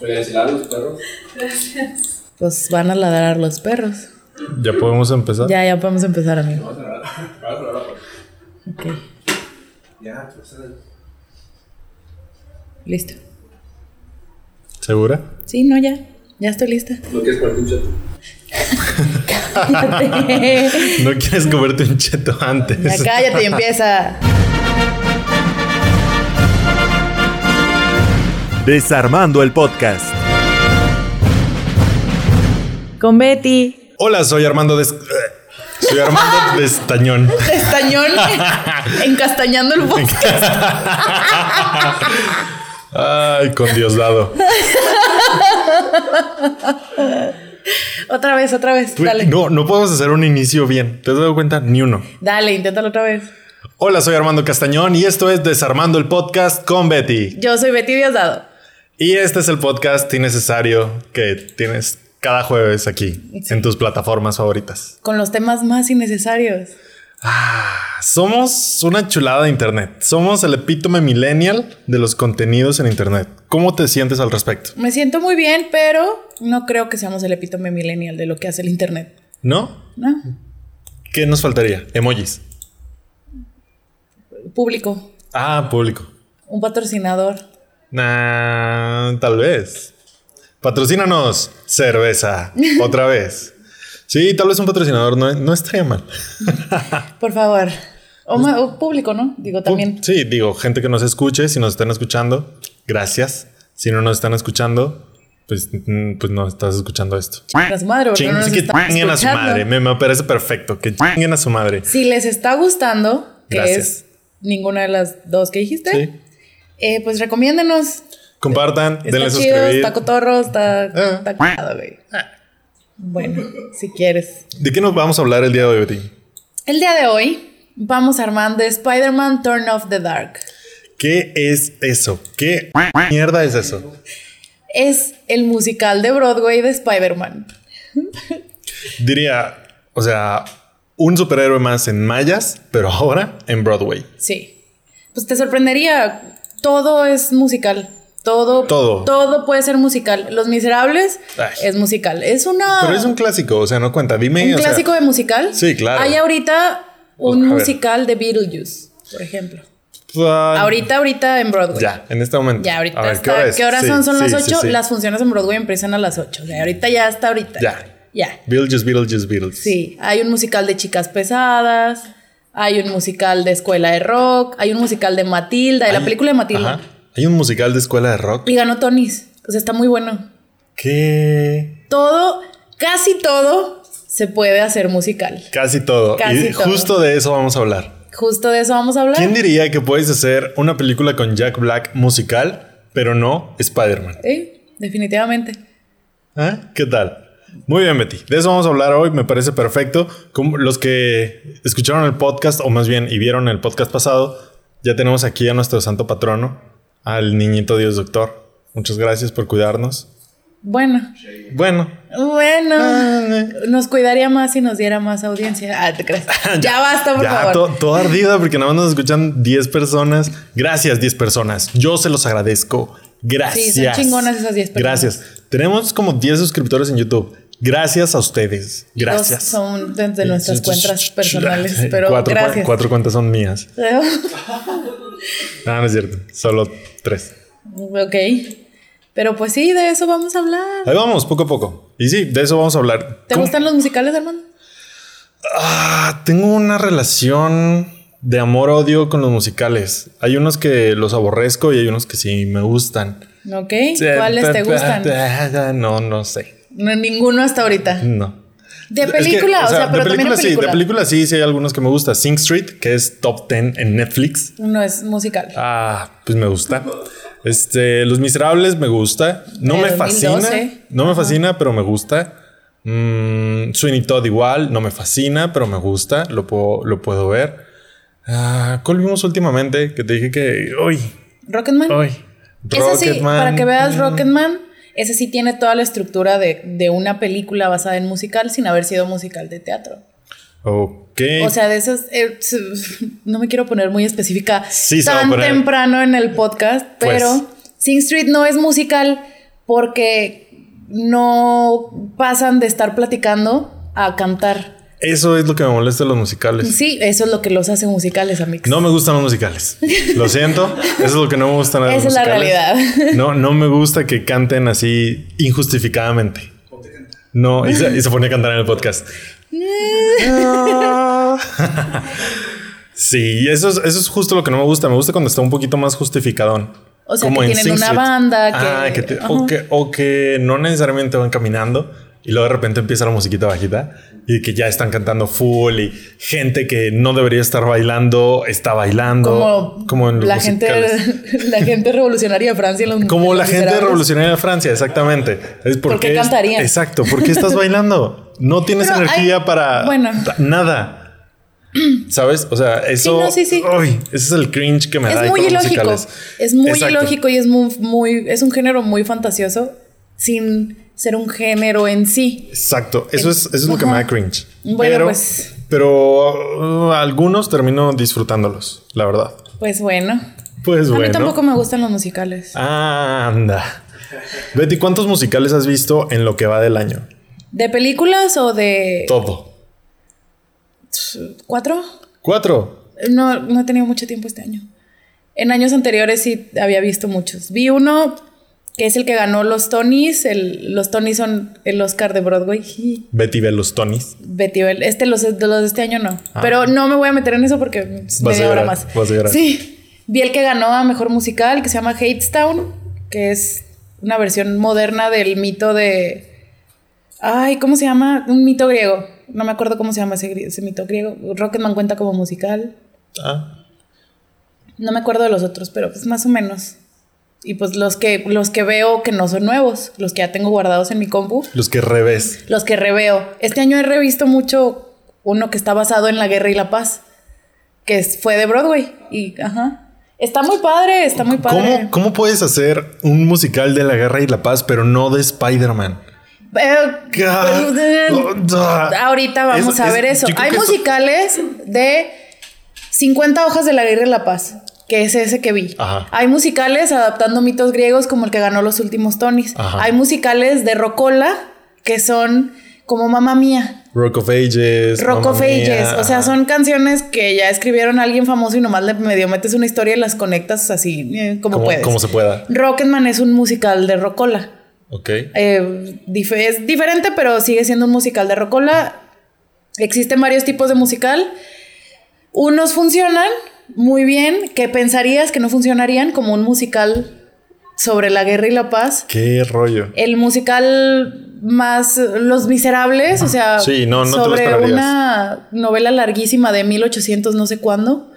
Oye, ladran los perros. Pues van a ladrar los perros. Ya podemos empezar. Ya, ya podemos empezar, amigo. Vamos a cerrar. Vamos a cerrar la puerta. Ok, Ya, pues. listo. ¿Segura? Sí, no, ya. Ya estoy lista. ¿No quieres ponerte un chato? Cállate. ¿No quieres comerte un cheto antes? Ya cállate y empieza. Desarmando el podcast. Con Betty. Hola, soy Armando Des... Soy Armando Destañón. Estañón. encastañando el podcast. Ay, con Diosdado. Otra vez, otra vez. Dale. No, no podemos hacer un inicio bien. ¿Te has dado cuenta? Ni uno. Dale, inténtalo otra vez. Hola, soy Armando Castañón y esto es Desarmando el Podcast con Betty. Yo soy Betty Diosdado. Y este es el podcast innecesario que tienes cada jueves aquí en tus plataformas favoritas. Con los temas más innecesarios. Ah, somos una chulada de internet. Somos el epítome millennial de los contenidos en internet. ¿Cómo te sientes al respecto? Me siento muy bien, pero no creo que seamos el epítome millennial de lo que hace el internet. ¿No? ¿No? ¿Qué nos faltaría? Emojis. Público. Ah, público. Un patrocinador. Nah, tal vez. Patrocínanos cerveza. Otra vez. Sí, tal vez un patrocinador no, no estaría mal. Por favor. O, o público, ¿no? Digo también. Sí, digo, gente que nos escuche, si nos están escuchando, gracias. Si no nos están escuchando, pues, pues no estás escuchando esto. A su madre, Ching- no nos que chinguen a su madre. Me, me parece perfecto. Que chinguen a su madre. Si les está gustando, que Gracias. es ninguna de las dos que dijiste, Sí. Eh, pues recomiéndenos. Compartan, Está denle chido, suscribir. está cotorro, está, Ah. está cagado, güey. Bueno, si quieres. ¿De qué nos vamos a hablar el día de hoy, Betty? El día de hoy vamos a armar de Spider-Man Turn Off the Dark. ¿Qué es eso? ¿Qué mierda es eso? Es el musical de Broadway de Spider-Man. Diría, o sea, un superhéroe más en mayas, pero ahora en Broadway. Sí. Pues te sorprendería. Todo es musical. Todo, Todo. todo puede ser musical. Los Miserables Ay. es musical. Es una. Pero es un clásico, o sea, no cuenta. Dime. ¿Un o sea, clásico de musical? Sí, claro. Hay ahorita un musical de Beetlejuice, por ejemplo. ah, Ahorita, ahorita en Broadway. Ya, en este momento. Ya, ahorita A ver. ¿qué hora? ¿Qué horas Sí, son? Son sí, las sí, 8. sí. Las funciones en Broadway empiezan a las 8. O sea, ahorita ya está ahorita. Ya. Ya. Beetlejuice, Beetlejuice, Beetlejuice. Sí. Hay un musical de chicas pesadas. Hay un musical de escuela de rock. Hay un musical de Matilda, de la película de Matilda. Ajá. Hay un musical de escuela de rock. Y ganó Tonys. O sea, está muy bueno. ¿Qué? Todo, casi todo se puede hacer musical. Casi todo. Casi y todo. justo de eso vamos a hablar. Justo de eso vamos a hablar. ¿Quién diría que puedes hacer una película con Jack Black musical, pero no Spider-Man? Sí, definitivamente. ¿Ah? ¿Qué tal? Muy bien, Betty. De eso vamos a hablar hoy. Me parece perfecto. Como los que escucharon el podcast, o más bien y vieron el podcast pasado, ya tenemos aquí a nuestro santo patrono, al niñito Dios Doctor. Muchas gracias por cuidarnos. Bueno, Bueno, bueno. Ah, Nos cuidaría más si nos diera más audiencia. Ah, te crees. Ya, basta, por ya favor. to- todo ardida porque nada más nos escuchan 10 personas. Gracias, 10 personas. Yo se los agradezco. Gracias. Sí, son chingonas esas 10 personas. Gracias. Tenemos como 10 suscriptores en YouTube. Gracias a ustedes. Dos Gracias. son de, de nuestras cuentas personales, pero cuatro, cua- gracias. cuatro cuentas son mías. No, no es cierto. Solo tres. ok. Pero pues sí, de eso vamos a hablar. Ahí vamos, poco a poco. Y sí, de eso vamos a hablar. ¿Te ¿Cómo? gustan los musicales, Armando? Ah, tengo una relación de amor-odio con los musicales. Hay unos que los aborrezco y hay unos que sí me gustan. Ok. ¿Cuáles te gustan? No, no sé. No, ninguno hasta ahorita. No. De Es que, película, o sea, de pero también película sí, película. de película sí, sí hay algunos que me gustan. Sing Street, que es top 10 en Netflix. No es musical. Ah, pues me gusta. Este, Los Miserables me gusta. No De me 2012. fascina. No me fascina, pero me gusta. Mm, Sweeney Todd igual, no me fascina, pero me gusta. Lo puedo, lo puedo ver. Ah, ¿Cuál vimos últimamente? Que te dije que. Uy, Rocketman. uy. Sí, Rocketman. para que veas. Rocketman, ese sí tiene toda la estructura de, de una película basada en musical sin haber sido musical de teatro. Ok. O sea, de esas, eh, no me quiero poner muy específica Sí, tan poner. temprano en el podcast, Pues. pero Sing Street no es musical, porque no pasan de estar platicando a cantar. Eso es lo que me molesta de los musicales. Sí, eso es lo que los hace musicales, amigos. No me gustan los musicales. Lo siento. Eso es lo que no me gusta los Esa es la realidad. No, no me gusta que canten así injustificadamente. No, y se, y se pone a cantar en el podcast. sí, eso es, eso es justo lo que no me gusta. Me gusta cuando está un poquito más justificadón. O sea, Como que en tienen Sing una Street. banda que- Ah, que te- o, que, o que no necesariamente van caminando y luego de repente empieza la musiquita bajita y que ya están cantando full y gente que no debería estar bailando está bailando. Como, en los la gente, la gente revolucionaria de Francia. en los- Como en la gente revolucionaria de Francia, exactamente. Es ¿Por qué cantarían? Exacto, ¿por qué estás bailando? No tienes Pero energía hay- para bueno. nada. ¿Sabes? O sea, eso. no, sí, sí. Uy, ese es el cringe que me da. Es muy con los ilógico. musicales. Es muy Exacto. ilógico y es muy, muy, es un género muy fantasioso sin ser un género en sí. Exacto. Eso es, eso es lo que me da cringe. Bueno, pero, pues- pero uh, algunos termino disfrutándolos, la verdad. Pues bueno. Pues A bueno. mí tampoco me gustan los musicales. Anda. Betty, ¿cuántos musicales has visto en lo que va del año? ¿De películas o de Todo. cuatro? Cuatro. No, no he tenido mucho tiempo este año. En años anteriores sí había visto muchos. Vi uno que es el que ganó los Tonys. El- los Tonys son el Oscar de Broadway. Betty ve los Tonys. Betty Bell. Este, los, de los de este año no. Ah. Pero no me voy a meter en eso porque Vas a media hora llorar, más. vas a llorar. Sí. Vi el que ganó a mejor musical, que se llama Hadestown, que es una versión moderna del mito de. Ay, ¿cómo se llama? Un mito griego. No me acuerdo cómo se llama ese, ese mito griego. Rocketman cuenta como musical. Ah, No me acuerdo de los otros, pero pues más o menos. Y pues los que, los que veo que no son nuevos, los que ya tengo guardados en mi compu, los que revés. los que reveo. Este año he revisto mucho uno que está basado en la guerra y la paz, que fue de Broadway. Y, ajá. Está muy padre, está muy padre. ¿Cómo, ¿Cómo puedes hacer un musical de la guerra y la paz, pero no de Spider-Man? Eh, Ahorita vamos Es- a es- ver eso. Hay eso- musicales de 50 hojas de la guerra y la paz, que es ese que vi. Ajá. Hay musicales adaptando mitos griegos como el que ganó los últimos Tonys. Ajá. Hay musicales de Rocola que son como Mamá Mía. Rock of Ages. Rock Mamma of Ages. O sea, son canciones que ya escribieron a alguien famoso y nomás le medio metes una historia y las conectas así eh, como, como, puedes. como se pueda. Rocketman es un musical de Rocola. Ok. Eh, dif- es diferente, pero sigue siendo un musical de Rocola. Existen varios tipos de musical. Unos funcionan muy bien, que pensarías que no funcionarían, como un musical sobre la guerra y la paz. Qué rollo. El musical más Los Miserables, o sea, Sí, no, no te lo sobre una novela larguísima de 1800 no sé cuándo.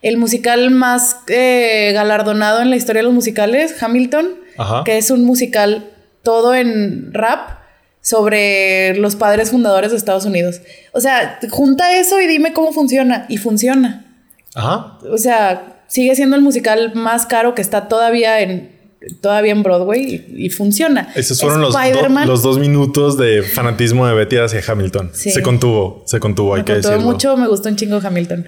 El musical más eh, galardonado en la historia de los musicales, Hamilton, Ajá. que es un musical todo en rap sobre los padres fundadores de Estados Unidos. O sea, junta eso y dime cómo funciona. Y funciona. Ajá. O sea, sigue siendo el musical más caro que está todavía en, todavía en Broadway y, y funciona. Esos fueron los, do- los dos minutos de fanatismo de Betty hacia Hamilton. Sí. Se contuvo, se contuvo, hay que decirlo. mucho, me gustó un chingo Hamilton.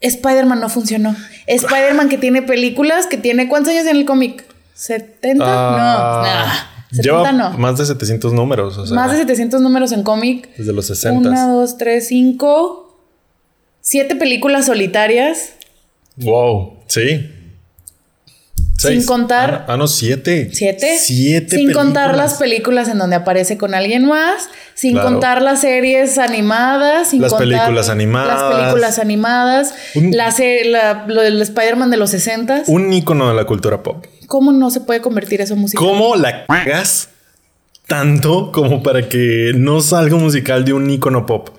Spider-Man no funcionó. Spider-Man que tiene películas, que tiene... ¿Cuántos años en el cómic? ¿70? Ah, no, nah. 70 Lleva no. más de 700 números. O sea, Más de 700 números en cómic. Desde los 60. Una, dos, tres, cinco. Siete películas solitarias. Wow, sí. Sin contar- Ah, ah, no, siete. ¿Siete? Siete. Sin contar las películas en donde aparece con alguien más. Sin Claro. contar las series animadas. Sin Las contar películas animadas. Las películas animadas. Un- la la- lo del Spider-Man de los 60 Un ícono de la cultura pop. ¿Cómo no se puede convertir eso en música? ¿Cómo la cagas tanto como para que no salga un musical de un ícono pop?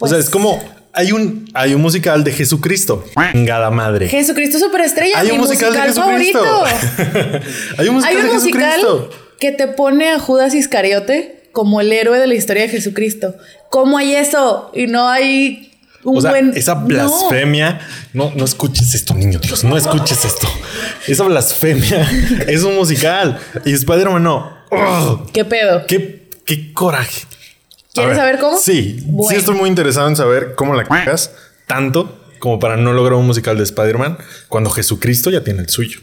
o sea, Pues- es como hay un, hay un musical de Jesucristo. Chingada madre. Jesucristo Superestrella, Hay mi un musical, de favorito. Jesucristo. hay un musical Hay un de musical Jesucristo. que te pone a Judas Iscariote como el héroe de la historia de Jesucristo. ¿Cómo hay eso? Y no hay un O sea, buen. esa No. blasfemia. No. no, escuches esto, niño Dios. No escuches esto. Esa blasfemia es un musical. Y Spider-Man no. Ugh, ¿Qué pedo? qué, qué coraje. ¿Quieres saber cómo? Sí. Bueno. Sí, estoy muy interesado en saber cómo la cagas tanto como para no lograr un musical de Spider-Man cuando Jesucristo ya tiene el suyo.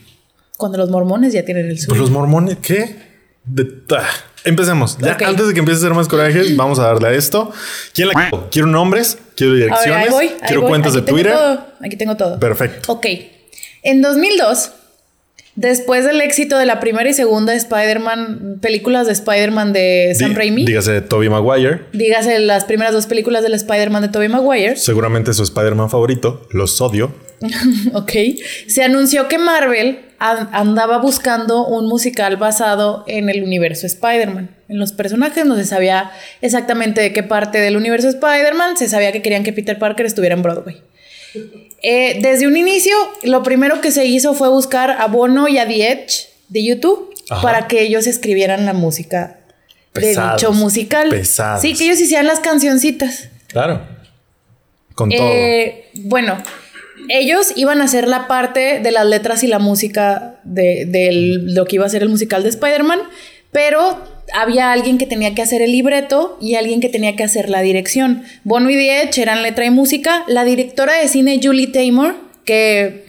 Cuando los mormones ya tienen el Pues suyo. los mormones, ¿qué? de- ah, empecemos. Ya, antes de que empiece a hacer más coraje, vamos a darle a esto. ¿Quién la cagó? Quiero nombres, quiero ver, direcciones, ahí voy. ahí quiero voy. cuentas Aquí de Twitter. todo, Aquí tengo todo. Perfecto. Ok. En 2002, después del éxito de la primera y segunda Spider-Man, películas de Spider-Man de Sam Raimi, Dígase Toby Maguire. dígase las primeras dos películas del Spider-Man de Tobey Maguire, Seguramente su Spider-Man favorito. Los odio. ok, se anunció que Marvel an- andaba buscando un musical basado en el universo Spider-Man. En los personajes no se sabía exactamente de qué parte del universo Spider-Man, se sabía que querían que Peter Parker estuviera en Broadway. Eh, desde un inicio, lo primero que se hizo fue buscar a Bono y a The Edge de YouTube Ajá. para que ellos escribieran la música Pesados, de dicho musical. pesados. Sí, que ellos hicieran las cancioncitas. Claro. Con todo. Eh, bueno, ellos iban a hacer la parte de las letras y la música de, de lo que iba a ser el musical de Spider-Man, pero había alguien que tenía que hacer el libreto y alguien que tenía que hacer la dirección. Bono y Edge eran letra y música. La directora de cine Julie Taymor, que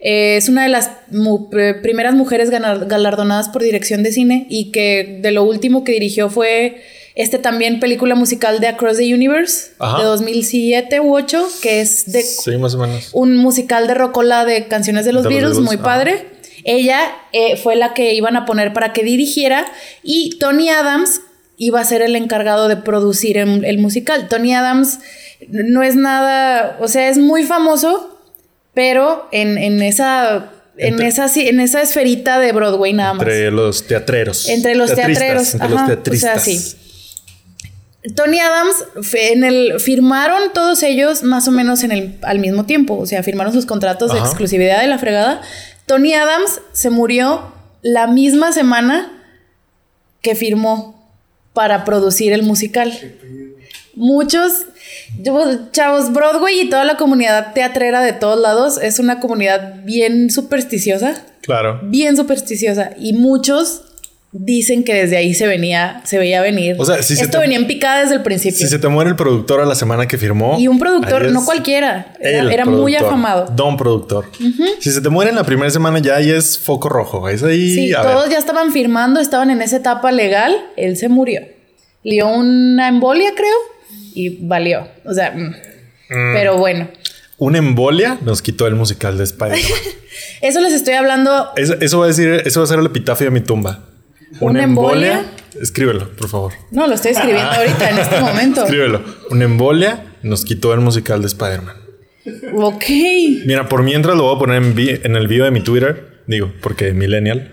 eh, es una de las mu- pr- primeras mujeres galardonadas por dirección de cine y que de lo último que dirigió fue este también película musical de Across the Universe Ajá. de 2007 u 8, que es de sí, más o menos. un musical de rocola de canciones de los De los Beatles, Beatles, muy ajá. padre. Ella eh, fue la que iban a poner para que dirigiera y Tony Adams iba a ser el encargado de producir el, el musical. Tony Adams no es nada, o sea, es muy famoso, pero en, en esa... En esa, sí, en esa esferita de Broadway nada más. Entre los teatreros. Entre los teatreros, Entre ajá, los o teatristas. sea, sí. Tony Adams en el firmaron todos ellos más o menos en el al mismo tiempo, o sea, firmaron sus contratos de exclusividad de la fregada. Tony Adams se murió la misma semana que firmó para producir el musical. Muchos chavos, Broadway y toda la comunidad teatrera de todos lados es una comunidad bien supersticiosa Claro. bien supersticiosa y muchos dicen que desde ahí se venía, se veía venir. O sea, si se Esto te- venía en picada desde el principio. Si se te muere el productor a la semana que firmó. y un productor, no cualquiera, era, era muy afamado. Don productor. Si se te muere en la primera semana, ya ahí es foco rojo. Es ahí. Sí, a todos ver. ya estaban firmando, estaban en esa etapa legal, él se murió. Le dio una embolia, creo, y valió. O sea, mm. pero bueno, Una embolia nos quitó el musical de Spider-Man. eso les estoy hablando. eso, eso va a decir, eso va a ser el epitafio de mi tumba. ¿Una embolia? Escríbelo, por favor. No, lo estoy escribiendo ahorita, en este momento. Escríbelo. Una embolia nos quitó el musical de Spider-Man. Ok. Mira, por mientras lo voy a poner en, el video de mi Twitter. Digo, porque Millennial.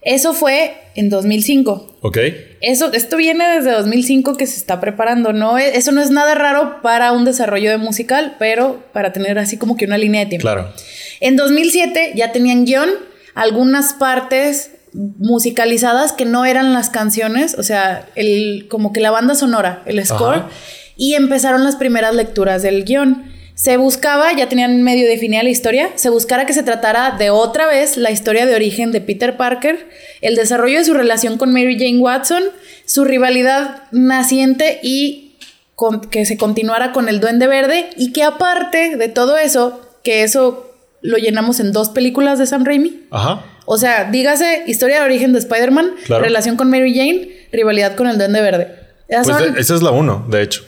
Eso fue en 2005. Ok. Eso, esto viene desde 2005 que se está preparando, ¿no? E- Eso no es nada raro para un desarrollo de musical, pero para tener así como que una línea de tiempo. Claro. En 2007 ya tenían guion, algunas partes musicalizadas que no eran las canciones, o sea, el, como que la banda sonora, el score, Ajá. y empezaron las primeras lecturas del guion. Se buscaba, ya tenían medio definida la historia, se buscara que se tratara de otra vez la historia de origen de Peter Parker, el desarrollo de su relación con Mary Jane Watson, su rivalidad naciente y con- que se continuara con el Duende Verde y que aparte de todo eso, que eso lo llenamos en dos películas de Sam Raimi. Ajá. O sea, dígase historia de origen de Spider-Man, Claro. relación con Mary Jane, rivalidad con el Duende Verde. Esas Pues son- de- esa es la uno, de hecho.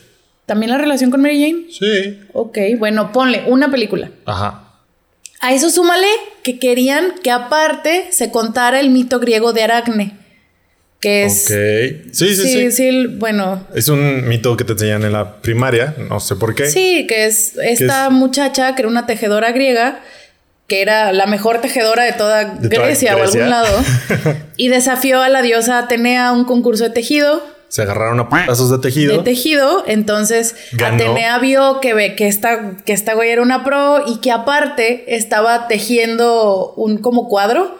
¿También la relación con Mary Jane? Sí. Ok, bueno, ponle una película. Ajá. A eso súmale que querían que aparte se contara el mito griego de Aracne. Que es. Ok. Sí, sí, sí. sí, el- bueno. Es un mito que te enseñan en la primaria. No sé por qué. Sí, que es esta es? muchacha que era una tejedora griega, que era la mejor tejedora de toda De toda Grecia, o algún lado, y desafió a la diosa Atenea a un concurso de tejido. Se agarraron a pedazos de tejido. De tejido, entonces Ganó. Atenea vio que, ve, que, esta, que esta güey era una pro y que aparte estaba tejiendo un como cuadro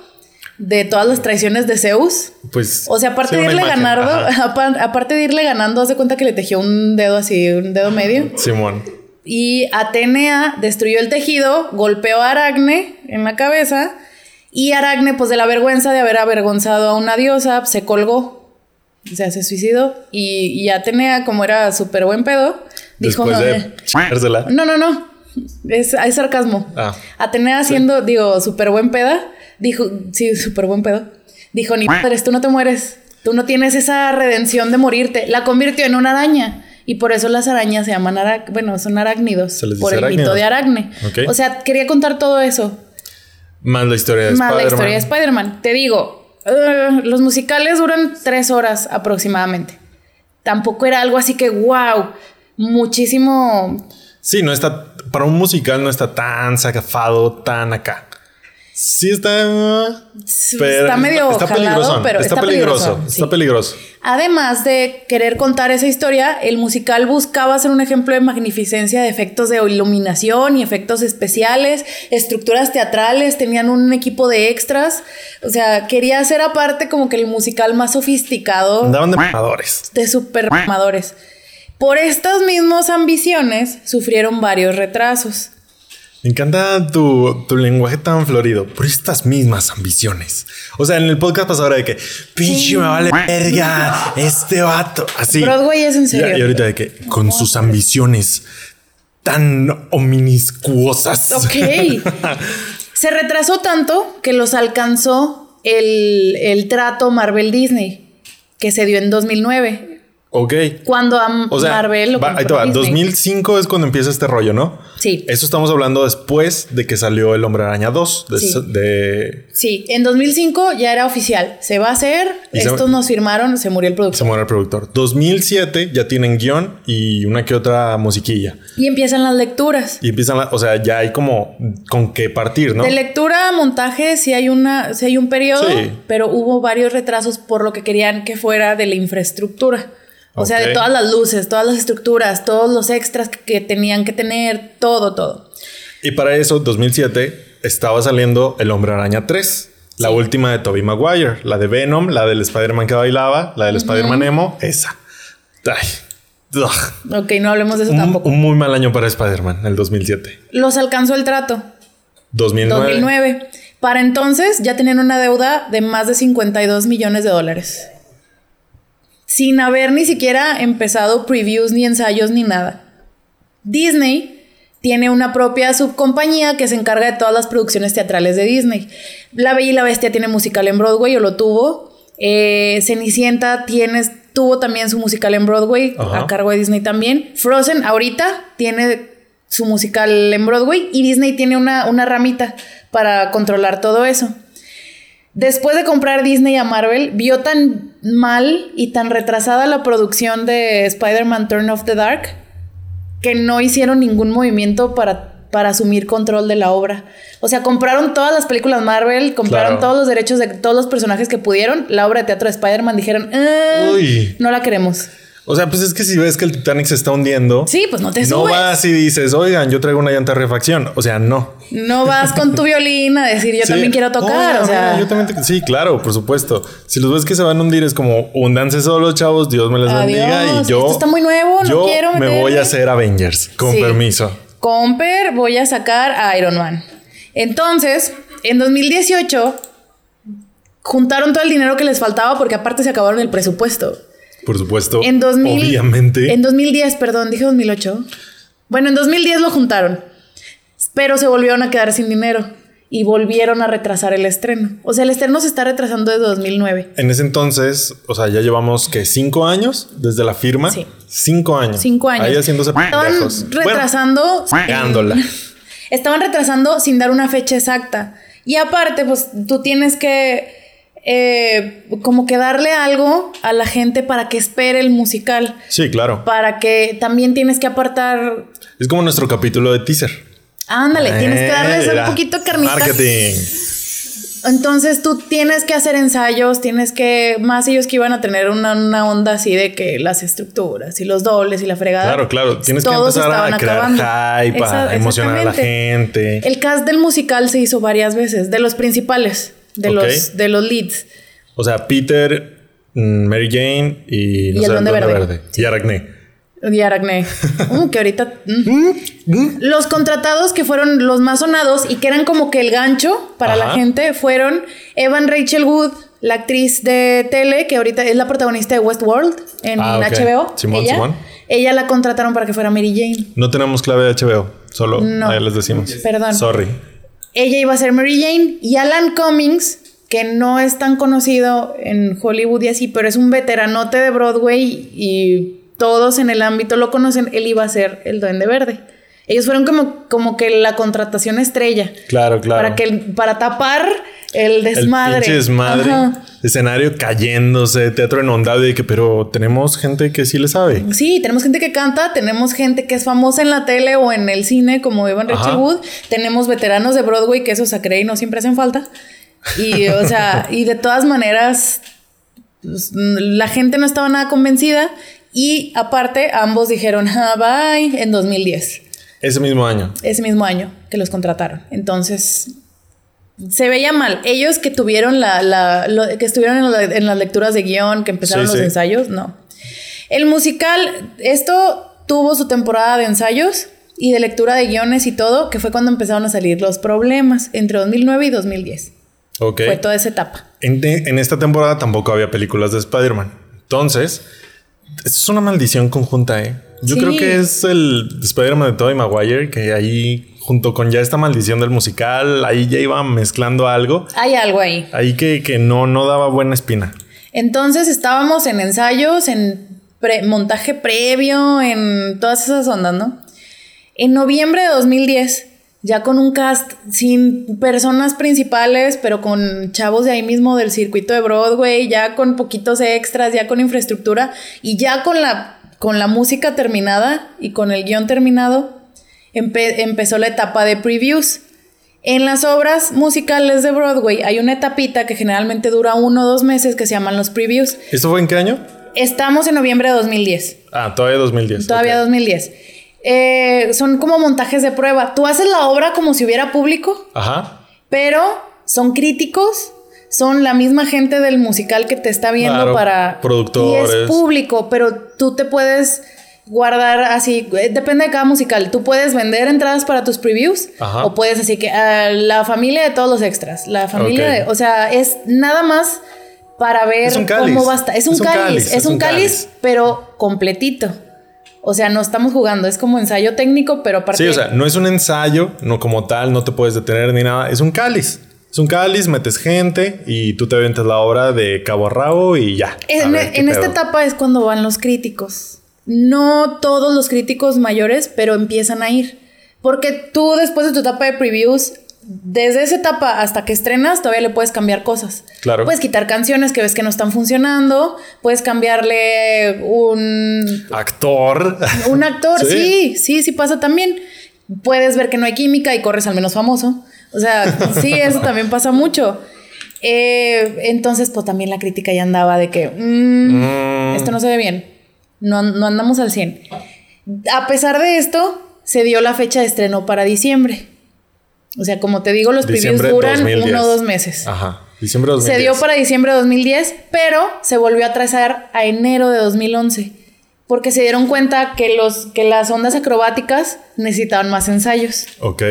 de todas las traiciones de Zeus. pues. O sea, aparte sí, de irle imagen. ganando, aparte de irle ganando, hace cuenta que le tejió un dedo así, un dedo medio. Simón. Y Atenea destruyó el tejido, golpeó a Aracne en la cabeza. Y Aracne, pues de la vergüenza de haber avergonzado a una diosa, se colgó. O sea, se suicidó. Y, y Atenea, como era súper buen pedo, dijo... Después no, de. eh, no, no, no. Es, hay sarcasmo. Ah. Atenea siendo, digo, súper buen peda, dijo, sí, súper buen pedo. Dijo, ni madres, tú no te mueres. Tú no tienes esa redención de morirte. La convirtió en una araña. Y por eso las arañas se llaman ara bueno, son arácnidos. Se les dice por el mito de Aracne. O sea, quería contar todo eso. Más la historia de Más la Spider-Man. historia de Spider-Man. Te digo, eh, los musicales duran tres horas aproximadamente. Tampoco era algo así que, wow, muchísimo. Sí, no está. Para un musical no está tan sacafado, tan acá. Sí está. pero está medio está jalado, peligroso. pero está, está peligroso. peligroso, Está peligroso. Además de querer contar esa historia, el musical buscaba ser un ejemplo de magnificencia de efectos de iluminación y efectos especiales, estructuras teatrales, tenían un equipo de extras. O sea, quería hacer aparte como que el musical más sofisticado Andaban de mamadores. de super amadores. Por estas mismas ambiciones sufrieron varios retrasos. Me encanta tu, tu lenguaje tan florido. Por estas mismas ambiciones. O sea, en el podcast pasado era de que, pinche me vale verga, este vato. Así. Broadway es en serio. Y, y ahorita de que, con sus ambiciones tan ominiscuosas. Ok. Se retrasó tanto que los alcanzó el, el trato Marvel Disney, que se dio en 2009. Ok. Cuando a O sea, Marvel lo va- ahí te va. compró Disney. 2005 es cuando empieza este rollo, ¿no? Sí. Eso estamos hablando después de que salió El Hombre Araña 2. De, Sí. de- Sí, en 2005 ya era oficial. Se va a hacer. Y se- Estos nos firmaron, se murió el se productor. muere el productor. 2007 ya tienen guion y una que otra musiquilla. Y empiezan las lecturas. Y empiezan, la- o sea, ya hay como con qué partir, ¿no? De lectura a montaje sí hay una, sí hay un periodo, Sí. pero hubo varios retrasos por lo que querían que fuera de la infraestructura. O sea, de todas las luces, todas las estructuras, todos los extras que, tenían que tener, todo, todo. Y para eso, 2007, estaba saliendo El Hombre Araña 3. La última de Tobey Maguire. La de Venom, la del Spider-Man que bailaba, la del Spider-Man emo, esa. Ay, ugh. Ok, no hablemos de eso Un, tampoco. un muy mal año para Spider-Man, el 2007. Los alcanzó el trato, 2009. 2009. Para entonces ya tenían una deuda de más de 52 millones de dólares. Sin haber ni siquiera empezado previews, ni ensayos, ni nada. Disney tiene una propia subcompañía que se encarga de todas las producciones teatrales de Disney. La Bella y la Bestia tiene musical en Broadway o lo tuvo. Eh, Cenicienta tiene, tuvo también su musical en Broadway Ajá. a cargo de Disney también. Frozen ahorita tiene su musical en Broadway y Disney tiene una, una ramita para controlar todo eso. Después de comprar Disney a Marvel, vio tan mal y tan retrasada la producción de Spider-Man Turn of the Dark que no hicieron ningún movimiento para, para asumir control de la obra. O sea, compraron todas las películas Marvel, compraron Claro. todos los derechos de todos los personajes que pudieron. La obra de teatro de Spider-Man dijeron, "Ah, Uy. no la queremos. O sea, pues es que si ves que el Titanic se está hundiendo, Sí, pues no te no subes. vas y dices, oigan, yo traigo una llanta de refacción. O sea, no. No vas con tu violín a decir yo Sí. también quiero tocar. Oh, o sea, yo también te- sí, claro, por supuesto. Si los ves que se van a hundir, es como hundanse solos, chavos. Dios me les bendiga. Adiós, Y yo. esto está muy nuevo, no yo quiero me voy a hacer Avengers. Con Sí. permiso. Comper, voy a sacar a Iron Man. Entonces, en 2018, juntaron todo el dinero que les faltaba porque aparte se acabaron el presupuesto. Por supuesto. En 2000, Obviamente. En 2010, perdón, dije 2008. Bueno, en 2010 lo juntaron, pero se volvieron a quedar sin dinero y volvieron a retrasar el estreno. O sea, el estreno se está retrasando desde 2009. En ese entonces, o sea, ya llevamos que cinco años desde la firma. Sí. Cinco años. Cinco años. Ahí haciéndose Estaban pendejos. Bueno, retrasando. cagándola. Estaban retrasando sin dar una fecha exacta. Y aparte, pues tú tienes que eh, como que darle algo a la gente para que espere el musical. Sí, claro. Para que también tienes que apartar. Es como nuestro capítulo de teaser. Ándale, tienes que darles Eh, un poquito de carnita. Marketing. Entonces tú tienes que hacer ensayos, tienes que. Más ellos que iban a tener una, una onda así de que las estructuras y los dobles y la fregada. Claro, claro. Tienes que empezar a crear acabando. hype, a emocionar a la gente. El cast del musical se hizo varias veces, de los principales, de, los, de los leads. O sea, Peter, mm, Mary Jane y, no Y el sé, Duende Verde. Y Aracne. Y Aracne. Mm, que ahorita. mm. Los contratados que fueron los más sonados y que eran como que el gancho para la gente fueron Evan Rachel Wood, la actriz de tele, que ahorita es la protagonista de Westworld en Ah. HBO. Simón, ella, Simón. ella la contrataron para que fuera Mary Jane. No tenemos clave de HBO. Solo No. ahí les decimos. Perdón. Sorry. Ella iba a ser Mary Jane y Alan Cummings, que no es tan conocido en Hollywood y así, pero es un veteranote de Broadway y todos en el ámbito lo conocen, él iba a ser el Duende Verde. Ellos fueron como, como que la contratación estrella. Claro, claro. Para, que, para tapar el desmadre. El pinche desmadre. Ajá. Escenario cayéndose, teatro inundado y que, pero tenemos gente que sí le sabe. Sí, tenemos gente que canta, tenemos gente que es famosa en la tele o en el cine, como Evan. Rachel Wood, tenemos veteranos de Broadway que esos a y no siempre hacen falta. Y, o sea, y de todas maneras, pues, la gente no estaba nada convencida. Y aparte, ambos dijeron, ah, bye, en 2010, Ese mismo año. ese mismo año que los contrataron. Entonces, se veía mal. Ellos que tuvieron la, la- lo- que estuvieron en, la- en las lecturas de guion, que empezaron Sí, los sí. ensayos, no. El musical, esto tuvo su temporada de ensayos y de lectura de guiones y todo, que fue cuando empezaron a salir los problemas entre 2009 y 2010. Ok. Fue toda esa etapa. En, en esta temporada tampoco había películas de Spider-Man. Entonces, esto es una maldición conjunta, ¿eh? Yo Sí. creo que es el Spider-Man de Tobey Maguire que ahí, junto con ya esta maldición del musical, ahí ya iba mezclando algo. Hay algo ahí. Ahí que, que no, no daba buena espina. Entonces estábamos en ensayos, en pre- montaje previo, en todas esas ondas, ¿no? En noviembre de 2010, ya con un cast sin personas principales, pero con chavos de ahí mismo del circuito de Broadway, ya con poquitos extras, ya con infraestructura y ya con la, con la música terminada y con el guion terminado, empe- empezó la etapa de previews. En las obras musicales de Broadway hay una etapita que generalmente dura uno o dos meses que se llaman los previews. ¿Esto fue en qué año? Estamos en noviembre de 2010. Ah, todavía 2010. Todavía ok. 2010. Eh, son como montajes de prueba. Tú haces la obra como si hubiera público, Ajá. pero son críticos, son la misma gente del musical que te está viendo Claro, para... productores. Y es público, pero tú te puedes guardar así, eh, depende de cada musical. Tú puedes vender entradas para tus previews Ajá. o puedes así que ah, la familia de todos los extras, la familia de... O sea, es nada más para ver Es un cáliz. cómo basta. Es un, cáliz, es un cáliz, cáliz. pero completito. O sea, no estamos jugando, es como ensayo técnico, pero aparte... Sí, o sea, no es un ensayo, no como tal, no te puedes detener ni nada. Es un cáliz. Es un cáliz, metes gente y tú te aventas la obra de cabo a rabo y ya. En, en esta etapa es cuando van los críticos. No todos los críticos mayores, pero empiezan a ir. Porque tú después de tu etapa de previews, desde esa etapa hasta que estrenas, todavía le puedes cambiar cosas. Claro. Puedes quitar canciones que ves que no están funcionando, puedes cambiarle un, Actor. un actor. Sí. Sí. sí, sí, pasa también. Puedes ver que no hay química y corres al menos famoso. O sea, sí, eso también pasa mucho. Eh, entonces, pues también la crítica ya andaba de que mm, Mm. esto no se ve bien. No, no andamos al 100. A pesar de esto, se dio la fecha de estreno para diciembre. O sea, como te digo, los previews duran 2010. uno o dos meses. Ajá. Diciembre de Se 2010. dio para diciembre de 2010, pero se volvió a atrasar a enero de 2011. Porque se dieron cuenta que, los, que las ondas acrobáticas necesitaban más ensayos. Ok.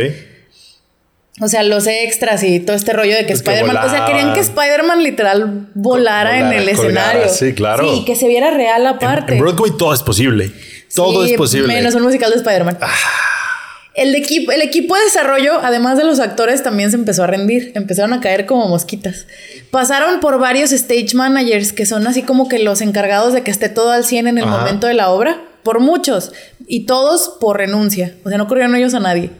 O sea, los extras y todo este rollo de que Pues Spider-Man. O sea, querían que. Spider-Man literal volara, en el colgara, escenario. sí, claro. Sí, y que se viera real aparte. en Broadway todo es posible. Todo Sí, es posible. Ah. Menos un musical de Spider-Man. El, equipo, el equipo de desarrollo, además de los actores, también se empezó a rendir. Empezaron a caer como mosquitas. Pasaron por varios stage managers, que son así como que los encargados de que esté todo al 100 en el Ajá. momento de la obra. Por muchos. Y todos por renuncia. O sea, no corrieron ellos a nadie.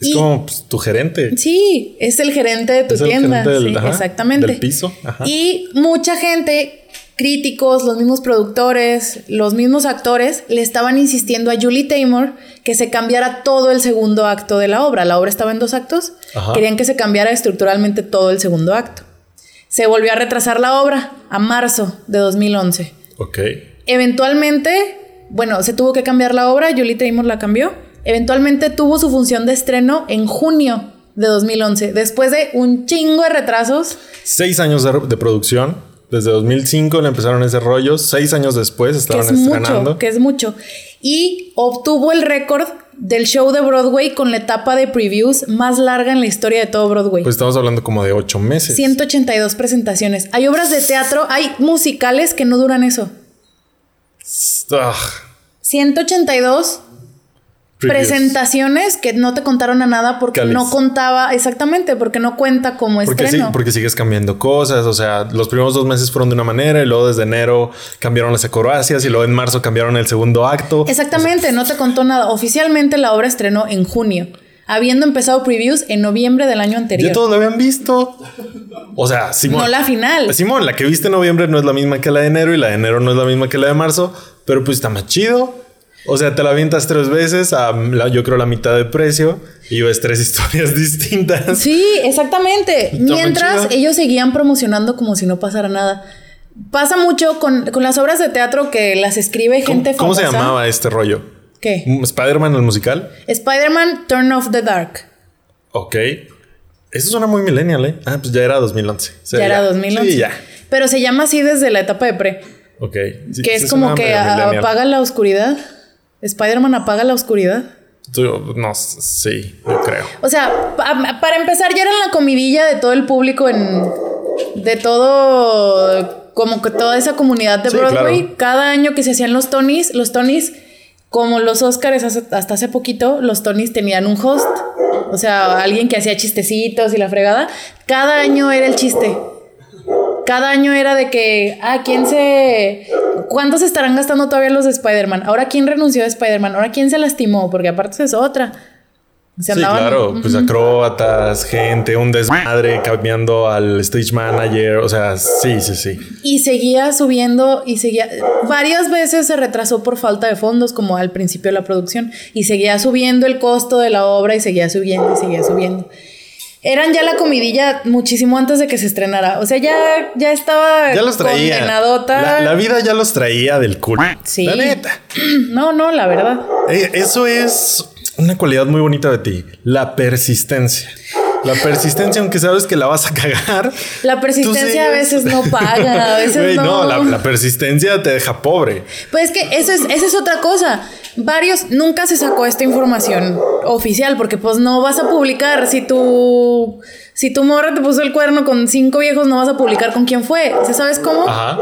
Es y- como pues, tu gerente. Sí, es el gerente de tu Es el tienda. del- sí, ajá, exactamente. del piso, ajá. Y mucha gente, críticos, los mismos productores, los mismos actores, le estaban insistiendo a Julie Taymor que se cambiara todo el segundo acto de la obra. La obra estaba en dos actos. Ajá. Querían que se cambiara estructuralmente todo el segundo acto. Se volvió a retrasar la obra a marzo de 2011. Ok. Eventualmente, bueno, se tuvo que cambiar la obra, Julie Taymor la cambió. Eventualmente tuvo su función de estreno en junio de 2011, después de un chingo de retrasos. Seis años de, de producción. Desde 2005 le empezaron ese rollo. Seis años después que estaban es estrenando. mucho, que es mucho. Y obtuvo el récord del show de Broadway con la etapa de previews más larga en la historia de todo Broadway. Pues estamos hablando como de ocho meses. 182 presentaciones. Hay obras de teatro, hay musicales que no duran eso. Ah, 182 Presentaciones que no te contaron a nada porque no contaba exactamente, porque no cuenta como Porque, sí, estreno. porque sigues cambiando cosas, o sea, los primeros dos meses fueron de una manera y luego desde enero cambiaron las acrobacias y luego en marzo cambiaron el segundo acto. Exactamente, no te contó nada. Oficialmente la obra estrenó en junio, habiendo empezado previews en noviembre del año anterior. Ya todos lo habían visto. O sea, Simón. No la final. Simón, la que viste en noviembre no es la misma que la de enero y la de enero no es la misma que la de marzo, pero pues está más chido. O sea, te la avientas tres veces a la- yo creo la mitad de precio y ves tres historias distintas. Sí, exactamente. Mientras ellos seguían promocionando como si no pasara nada. Pasa mucho con, con las obras de teatro que las escribe ¿Cómo, gente cómo se famosa. llamaba este rollo? ¿Qué? ¿Spider-Man el musical? Spider-Man Turn Off the Dark. Ok. Eso suena muy millennial, ¿eh? Ah, pues ya era 2011. O sea, ya era 2011. Sí, ya. Pero se llama así desde la etapa de pre. Ok. Sí, que es como que apaga la oscuridad. Spider-Man apaga la oscuridad. No, sí, yo creo. O sea, pa- para empezar, ya eran la comidilla de todo el público en. de todo. como que toda esa comunidad de Sí, Broadway. claro. Cada año que se hacían los Tonys, los Tonys, como los Oscars hace- hasta hace poquito, los Tonys tenían un host. O sea, alguien que hacía chistecitos y la fregada. Cada año era el chiste. Cada año era de que, ah, ¿quién se... ¿Cuántos estarán gastando todavía los de Spider-Man? Ahora, ¿quién renunció de Spider-Man? Ahora, ¿quién se lastimó? Porque aparte es otra. Se Sí, claro, pues acróbatas, gente, un desmadre cambiando al stage manager, o sea, sí, sí, sí. Y seguía subiendo y seguía... Varias veces se retrasó por falta de fondos, como al principio de la producción. Y seguía subiendo el costo de la obra y seguía subiendo y seguía subiendo. Eran ya la comidilla muchísimo antes de que se estrenara. O sea, ya, ya estaba Ya los traía. La, la vida ya los traía del culo. Sí. La neta. No, no, la verdad. Eh, Eso es una cualidad muy bonita de ti, la persistencia. La persistencia, aunque sabes que la vas a cagar. La persistencia a veces no paga, a veces no. la, la persistencia te deja pobre. Pues es que eso es, esa es otra cosa. Varios, nunca se sacó esta información oficial, porque pues no vas a publicar. Si tu, si tu morra te puso el cuerno con cinco viejos, no vas a publicar con quién fue. ¿Sí ¿Sabes cómo? Ajá.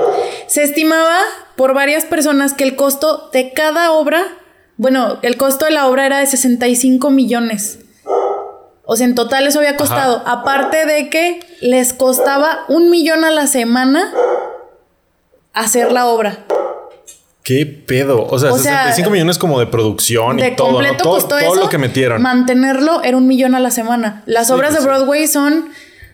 Se estimaba por varias personas que el costo de cada obra, bueno, el costo de la obra era de 65 millones. O sea, en total eso había costado. Aparte de que les costaba un millón a la semana hacer la obra. ¿Qué pedo? O sea, O sea, 65 millones como de producción De y todo, ¿no? todo, costó todo eso. lo que metieron. Mantenerlo era un millón a la semana. Las Sí, obras pues de sí. Broadway son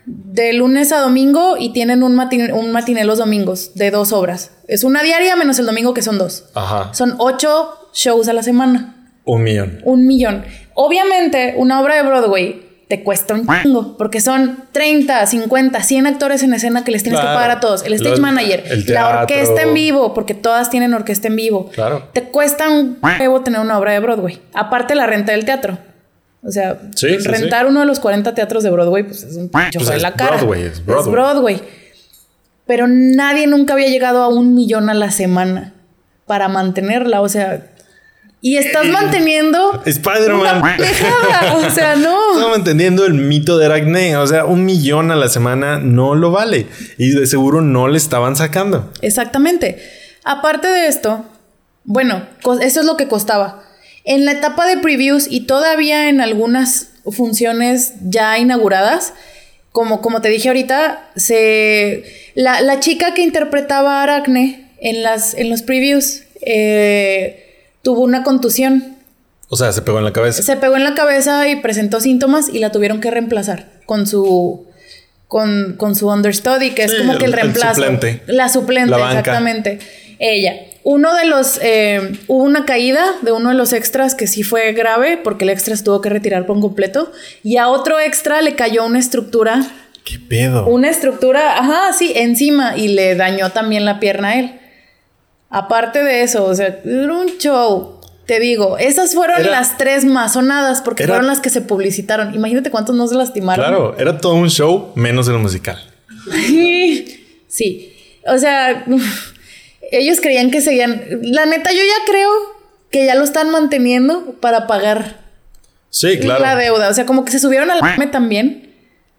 de lunes a domingo y tienen un, matiné, un matiné los domingos de dos obras. Es una diaria menos el domingo que son dos. Ajá. Son ocho shows a la semana. Un millón. Un millón. Obviamente, una obra de Broadway te cuesta un chingo, porque son 30, 50, 100 actores en escena que les tienes Claro. que pagar a todos. El stage Los- manager, el la orquesta en vivo, porque todas tienen orquesta en vivo. Claro. Te cuesta un huevo tener una obra de Broadway. Aparte la renta del teatro. O sea, Sí, sí, rentar uno de los 40 teatros de Broadway, pues es un pincho Pues de es la cara. Broadway, es Broadway. Es Broadway. Pero nadie nunca había llegado a un millón a la semana para mantenerla. O sea, y estás manteniendo Spider-Man. O sea, no. Estamos entendiendo el mito de Aracne. O sea, un millón a la semana no lo vale. Y de seguro no le estaban sacando. Exactamente. Aparte de esto, bueno, eso es lo que costaba. En la etapa de previews y todavía en algunas funciones ya inauguradas, como, como te dije ahorita, se, la, la chica que interpretaba a Aracne en, las, en los previews eh, tuvo una contusión. O sea, se pegó en la cabeza. Se pegó en la cabeza y presentó síntomas y la tuvieron que reemplazar con su con, con su understudy, que es Sí, como que el el- el reemplazo. suplente. La suplente, La banca. exactamente. Ella. Uno de los eh, hubo una caída de uno de los extras que sí fue grave porque el extra se tuvo que retirar por completo y a otro extra le cayó una estructura, ¿Qué pedo? una estructura, ajá, sí, encima y le dañó también la pierna a él. Aparte de eso, o sea, era un show. Te digo, esas fueron Era- las tres más sonadas porque Era- fueron las que se publicitaron. Imagínate cuántos no se lastimaron. Claro, era todo un show menos el musical. Sí. O sea, ellos creían que seguían. La neta, yo ya creo que ya lo están manteniendo para pagar Sí, claro. la deuda. O sea, como que se subieron al mame también.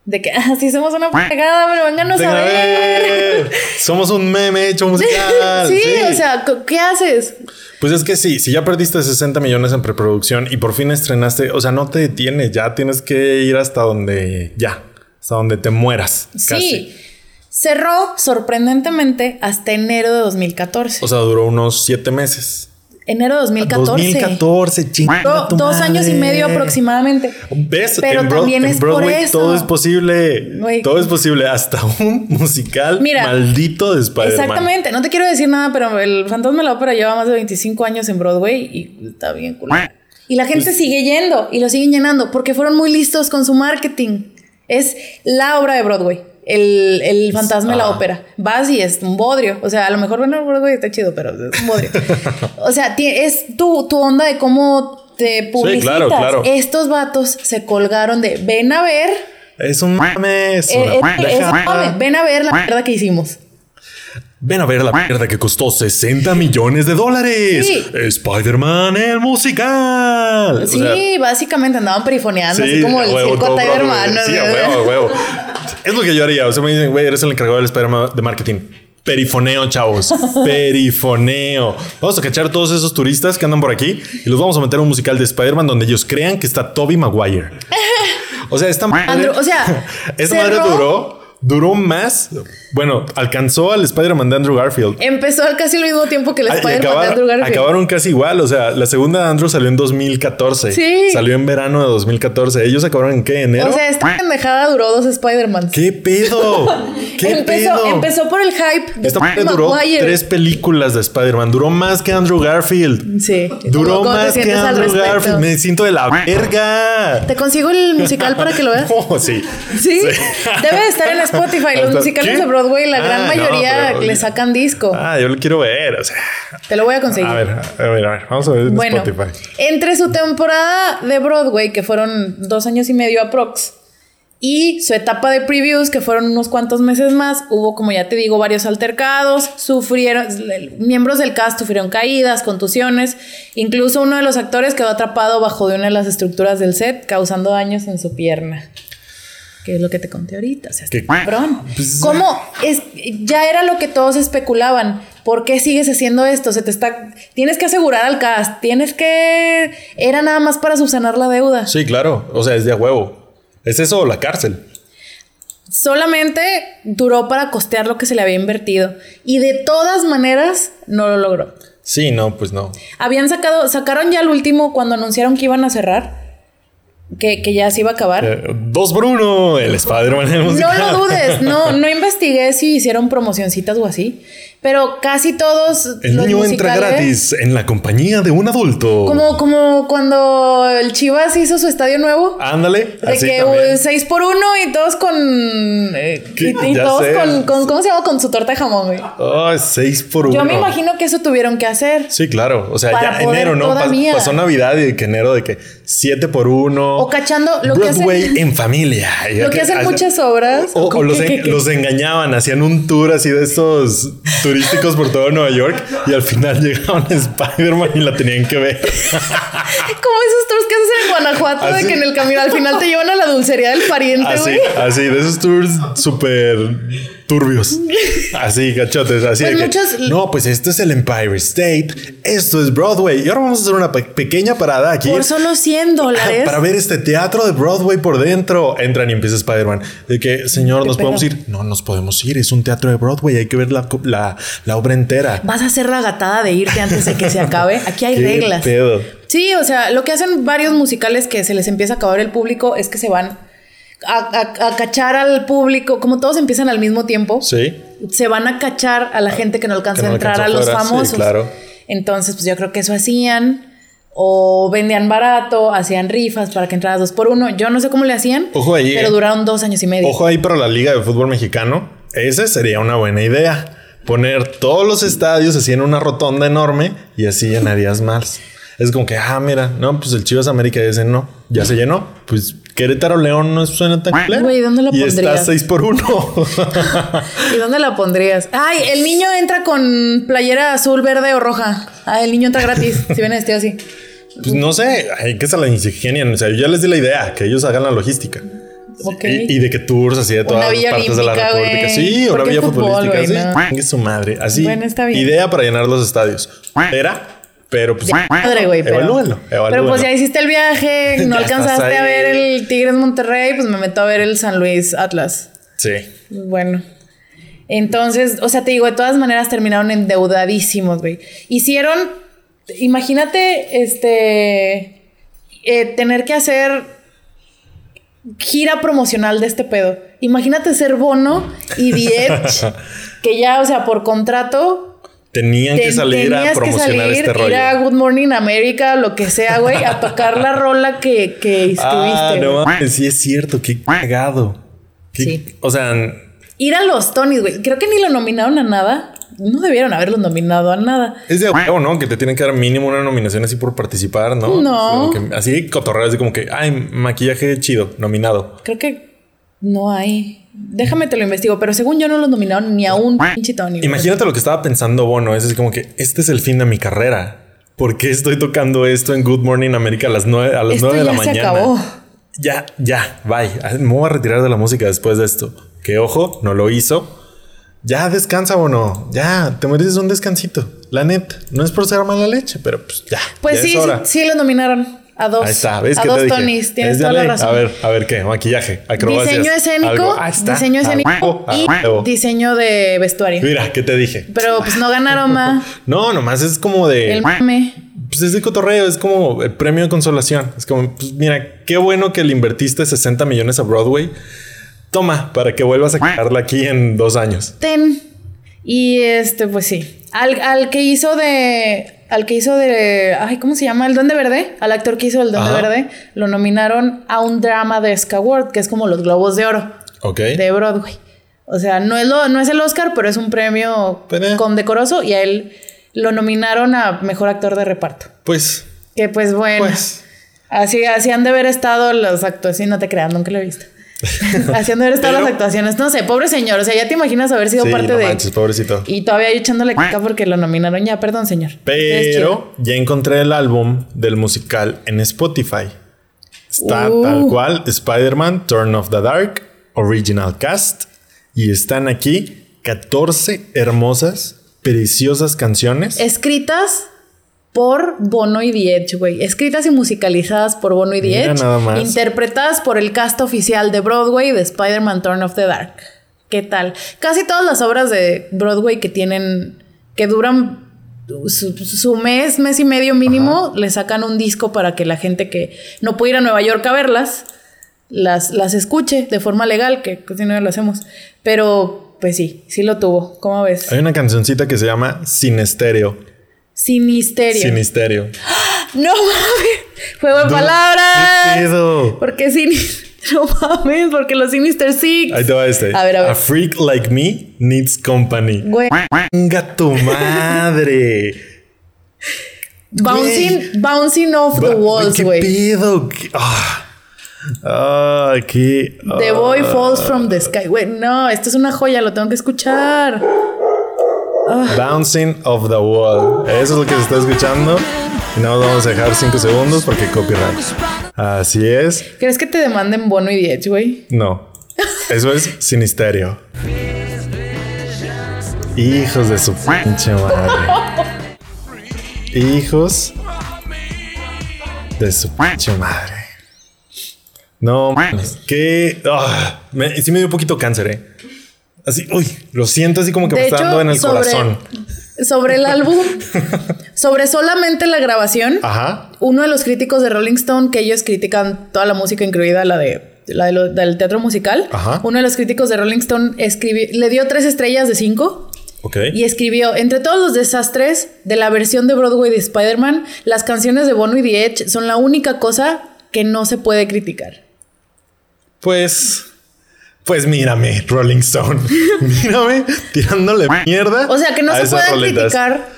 De que, ah, sí somos una pegada, pero vénganos Venga, a ver. Somos un meme hecho musical. sí, o sea, ¿qué haces? Pues es que sí, si ya perdiste 60 millones en preproducción y por fin estrenaste, o sea, no te detienes, ya tienes que ir hasta donde ya, hasta donde te mueras. Casi. Sí. Cerró sorprendentemente hasta enero de 2014. O sea, duró unos 7 meses. Enero de 2014. 2014, chingada Do- dos años y medio aproximadamente. ¿Ves? Pero en, también es por Broadway eso. todo es posible. Todo es posible. Hasta un musical Mira, maldito de Spider-Man. Exactamente, no te quiero decir nada, pero el Fantasma de la Ópera lleva más de 25 años en Broadway y está bien cool. Y la gente sigue yendo y lo siguen llenando porque fueron muy listos con su marketing. Es la obra de Broadway, el, el Fantasma de la. Ópera. Vas y es un bodrio. O sea, a lo mejor bueno, Broadway está chido, pero es un bodrio. o sea, es tu, tu onda de cómo te publicitas. claro, claro. Estos vatos se colgaron de ven a ver. Es un mame. Es eh, una eh, es- pendejada. ven a ver la mierda que hicimos. Ven a ver la mierda que costó 60 millones de dólares. Sí. Spider-Man el musical. O Sí, sea, básicamente andaban perifoneando, así sí, como el huevo, circo. Broadway. ¿no? Sí, a huevo, a huevo. Es lo que yo haría. O sea, me dicen, güey, eres el encargado del Spider-Man de marketing. Perifoneo, chavos. Perifoneo. Vamos a cachar todos esos turistas que andan por aquí y los vamos a meter a un musical de Spider-Man donde ellos crean que está Toby Maguire. O sea, esta madre. Andrew, o sea, esta madre duró, duró más. Bueno, alcanzó al Spider-Man de Andrew Garfield. Empezó al casi al mismo tiempo que el Spider-Man de Andrew Garfield. acabaron casi igual. O sea, la segunda de Andrew salió en 2014. Sí. Salió en verano de 2014. Ellos acabaron en qué? ¿Enero? O sea, esta pendejada duró dos Spider-Man. ¿Qué pedo? ¿Qué empezó, pedo? empezó por el hype de Esta duró Maguire. tres películas de Spider-Man. Duró más que Andrew Garfield. Sí. Duró ¿Cómo- cómo te más que al Andrew? Garfield. Me siento de la verga. Te consigo el musical para que lo veas. Oh, sí. Sí, debe de estar en Spotify. Los musicales ¿Qué? de Broadway, la gran Ah, no, mayoría pero- le sacan disco. Ah, yo lo quiero ver. O sea, Te lo voy a conseguir. a ver, a ver, a ver. Vamos a ver en Bueno, Spotify. entre su temporada de Broadway, que fueron dos años y medio aprox, y su etapa de previews, que fueron unos cuantos meses más, hubo, como ya te digo, varios altercados, sufrieron, miembros del cast sufrieron caídas, contusiones, incluso uno de los actores quedó atrapado bajo de una de las estructuras del set, causando daños en su pierna. Que es lo que te conté ahorita. O sea, ¿Qué? cabrón. Pues- ¿Cómo? Es, ya era lo que todos especulaban. ¿Por qué sigues haciendo esto? Se te está. Tienes que asegurar al cast. Tienes que. Era nada más para subsanar la deuda. Sí, claro. O sea, es de a huevo. ¿Es eso o la cárcel? Solamente duró para costear lo que se le había invertido. Y de todas maneras, no lo logró. Sí, no, pues no. Habían sacado. Sacaron ya el último cuando anunciaron que iban a cerrar. Que, que ya se iba a acabar. Eh, dos por uno, el Spider-Man. No lo dudes, no, no investigué si hicieron promocioncitas o así, pero casi todos El los niño entra gratis en la compañía de un adulto. Como, como cuando el Chivas hizo su estadio nuevo. Ándale. De así que también. uh, seis por uno y todos con. eh, y, todos con, con- ¿Cómo se llama? Con su torta de jamón, güey. Ay, seis por uno. Yo me imagino que eso tuvieron que hacer. Sí, claro. O sea, Para ya enero, ¿no? Pas- pasó Navidad y que enero de que siete por uno. O cachando lo que Broadway hacen. en familia. Lo que- que hacen hace- muchas obras. O, o ¿Cómo los, que- en- que- que- los engañaban, hacían un tour así de estos turísticos por todo Nueva York y al final llegaban a Spider-Man y la tenían que ver. Como esos tours que haces en Guanajuato, Así. de que en el camino al final te llevan a la dulcería del pariente, Así, así, de esos tours súper turbios. Así, cachotes, así Pues de que, muchos- No, pues esto es el Empire State, esto es Broadway. Y ahora vamos a hacer una pe- pequeña parada aquí. Por solo 100 dólares. Para ver este teatro de Broadway por dentro. Entran y empieza Spider-Man. De que, señor, ¿Qué ¿nos podemos ir? No, nos podemos ir. Es un teatro de Broadway. Hay que ver la, la, la obra entera. Vas a hacer la gatada de irte antes de que se acabe. Aquí hay ¿Qué reglas. pedo? Sí, o sea, lo que hacen varios musicales que se les empieza a acabar el público es que se van a, a- a cachar al público. Como todos empiezan al mismo tiempo, Sí. se van a cachar a la gente que no alcanza Que no a entrar a los sí, famosos. claro. Entonces, pues yo creo que eso hacían. O vendían barato, hacían rifas para que entraras dos por uno. Yo no sé cómo le hacían. Ojo ahí, Pero eh. duraron dos años y medio. Ojo ahí para la Liga de Fútbol Mexicano. Esa sería una buena idea. Poner todos los estadios así en una rotonda enorme y así llenarías más. Es como que, ah, mira, no, pues el Chivas América ese no, ya se llenó. Pues Querétaro León no suena tan culero. Güey, ¿dónde lo Y está pondrías? 6 por 1. ¿Y dónde la pondrías? Ay, el niño entra con playera azul, verde o roja. Ah, el niño entra gratis. si viene vestido así. pues no sé, hay que se la ingenian. O sea, yo ya les di la idea, que ellos hagan la logística. Ok. Y, y de que tours así de todas las partes de la República. Sí, ¿Por una villa futbolística. sí. No. Chingue su madre. Así. Bueno, está bien. Idea para llenar los estadios. Era, pero pues. Madre, güey, pero. Evalúenlo, Pero pues ya hiciste el viaje, no alcanzaste a ver el Tigres Monterrey, pues me meto a ver el San Luis Atlas. Sí. Bueno. Entonces, o sea, te digo, de todas maneras terminaron endeudadísimos, güey. Hicieron, imagínate, este, eh, tener que hacer gira promocional de este pedo. Imagínate ser Bono y Diech, que ya, o sea, por contrato Tenían que salir a tenías que promocionar salir, este rollo. Ir a Good Morning America, lo que sea, güey, a tocar la rola que, que. Ah, no mames, sí es cierto, qué cagado. Qué- Sí. O sea, Ir a los Tonys, güey. Creo que ni lo nominaron a nada. No debieron haberlo nominado a nada. es de huevo, ¿no? Que te tienen que dar mínimo una nominación así por participar, ¿no? No. Que- así cotorreas de como que, ay, maquillaje chido, nominado. Creo que no hay. Déjame te lo investigo, pero según yo no lo nominaron ni a un pinche Tony. Imagínate lo que estaba pensando Bono. Es como que este es el fin de mi carrera. ¿Por qué estoy tocando esto en Good Morning America a las nueve, a las Esto de la se mañana? acabó. Ya, ya, bye. Me voy a retirar de la música después de esto. Que ojo, no lo hizo. Ya descansa, Bono. Ya, te mereces un descansito. La neta, no es por ser mala leche, pero pues ya. Pues ya sí, sí, sí lo nominaron a dos. Ahí está, ¿ves a dos? Tonys. Tienes toda la razón. A ver, a ver qué, maquillaje, acrobacias. diseño escénico, algo. Ahí está. diseño escénico y diseño de vestuario. Mira, ¿qué te dije? Pero pues no ganaron más. No, nomás es como de. El mame. Pues es de cotorreo, es como el premio de consolación. Es como, pues mira, qué bueno que le invertiste 60 millones a Broadway. Toma, para que vuelvas a sacarla aquí en dos años. Ten. Y este, pues sí. Al, al que hizo de. Al que hizo de. Ay, ¿cómo se llama? El Duende Verde. Al actor que hizo el Duende Ajá. Verde. Lo nominaron a un drama de Award, que es como los Globos de Oro Ok. de Broadway. O sea, no es, lo, no es el Oscar, pero es un premio Pero- condecoroso. Y a él lo nominaron a mejor actor de reparto. Pues, Que pues bueno. pues. Así, así han de haber estado las actuaciones. No te creas, nunca lo he visto. haber estado Pero- las actuaciones. No sé, pobre señor. O sea, ya te imaginas haber sido Sí, parte no de. manches, pobrecito. Y todavía echándole caca porque lo nominaron ya. Perdón, señor. Pero ya encontré el álbum del musical en Spotify. Está Uh. tal cual: Spider-Man, Turn of the Dark, Original Cast. Y están aquí 14 hermosas, preciosas canciones. Escritas por Bono y Diech, güey. Escritas y musicalizadas por Bono y más. Interpretadas por el cast oficial de Broadway de Spider-Man Turn of the Dark. ¿Qué tal? Casi todas las obras de Broadway que tienen. que duran su, su mes, mes y medio mínimo, le sacan un disco para que la gente que no puede ir a Nueva York a verlas, las, las escuche de forma legal, que casi no lo hacemos. Pero, pues sí, sí lo tuvo. ¿Cómo ves? Hay una cancioncita que se llama Sin Estéreo. Sinisterio. Sinisterio. No mames. Juego de No, palabras. ¿qué pedo? Porque Sinister. No mames, porque los Sinister Six. Ahí te va este. A ver, a ver. freak like me needs company. Güey. Venga tu madre. Bouncing, bouncing off the walls, ¿Qué güey. pedo? ¿Qué- Ah, Ah. The ah. boy falls from the sky. Güey, no, esto es una joya, lo tengo que escuchar. Bouncing of the wall. Eso es lo que se está escuchando. Y no vamos a dejar 5 segundos porque copyright. Así es. ¿Crees que te demanden Bono y Diech, güey? No. Eso es sinisterio. Hijos de su pinche madre. Hijos de su pinche madre. No mames. Que. ah, me, sí me dio un poquito cáncer, eh. Así, uy, lo siento así como que me De está hecho, dando en el sobre, corazón. sobre el álbum, sobre solamente la grabación, Ajá. uno de los críticos de Rolling Stone, que ellos critican toda la música, incluida la de la de lo- del teatro musical, Ajá. uno de los críticos de Rolling Stone escribió, le dio tres estrellas de cinco Ok. y escribió, entre todos los desastres de la versión de Broadway de Spider-Man, las canciones de Bono y The Edge son la única cosa que no se puede criticar. Pues. Pues mírame, Rolling Stone. mírame tirándole mierda. O sea, que no se puedan roletas. criticar,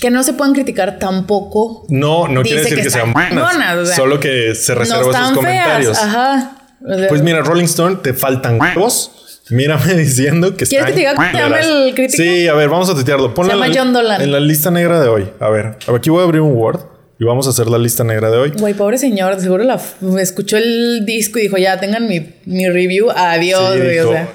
que no se puedan criticar tampoco. No, no quiere decir que que, sean buenas. buenas, o sea, solo que se reserva no están comentarios. feas. Ajá. O sea, Pues mira, Rolling Stone, te faltan huevos. Mírame diciendo que ¿Quieres que te diga culeras. el crítico? Sí, a ver, vamos a tuitearlo. Ponlo Se en llama la, John Dolan. en la lista negra de hoy. A ver, aquí voy a abrir un Word Y vamos a hacer la lista negra de hoy. Güey, pobre señor, seguro la escuchó el disco y dijo, ya tengan mi, mi review, adiós, Sí, güey. dijo, O sea,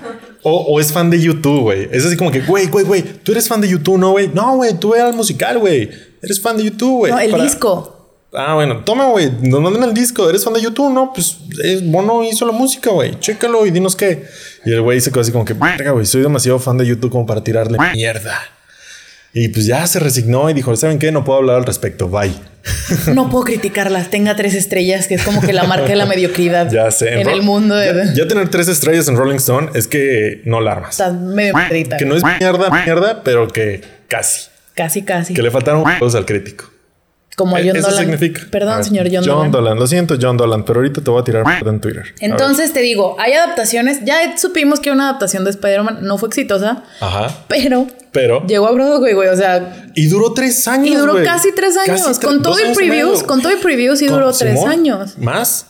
o, o es fan de YouTube, güey. Es así como que, güey, güey, güey, tú eres fan de YouTube, ¿no, güey? No, güey, tú eras musical, güey. Eres fan de YouTube, güey. no, el Para- disco. Ah, bueno, toma, güey. Nos mandan el disco. ¿Eres fan de YouTube? No, pues es Bono hizo la música, güey. Chécalo y dinos qué. Y el güey se quedó así como que, verga, güey, soy demasiado fan de YouTube como para tirarle mierda. Y pues ya se resignó y dijo, ¿saben qué? No puedo hablar al respecto. Bye. No puedo criticarlas. Tenga tres estrellas, que es como que la marca de la mediocridad Ya sé. en el mundo. De, Ya, ya tener tres estrellas en Rolling Stone es que no la armas. Está medio. Que no es mierda, mierda, pero que casi. Casi, casi. Que le faltaron juegos al crítico. Como a John Eso Dolan. significa. Perdón, ver, señor John, John Dolan. Dolan. Lo siento, John Dolan, pero ahorita te voy a tirar mierda en Twitter. A ver. Entonces te digo, hay adaptaciones. Ya supimos que una adaptación de Spider-Man no fue exitosa, Ajá. pero Pero. llegó a Broadway, güey. O sea, Y duró tres años. y duró güey. casi tres años. Casi tre- con todo dos y años y previews, con todo y previews, Con- duró tres años. Más.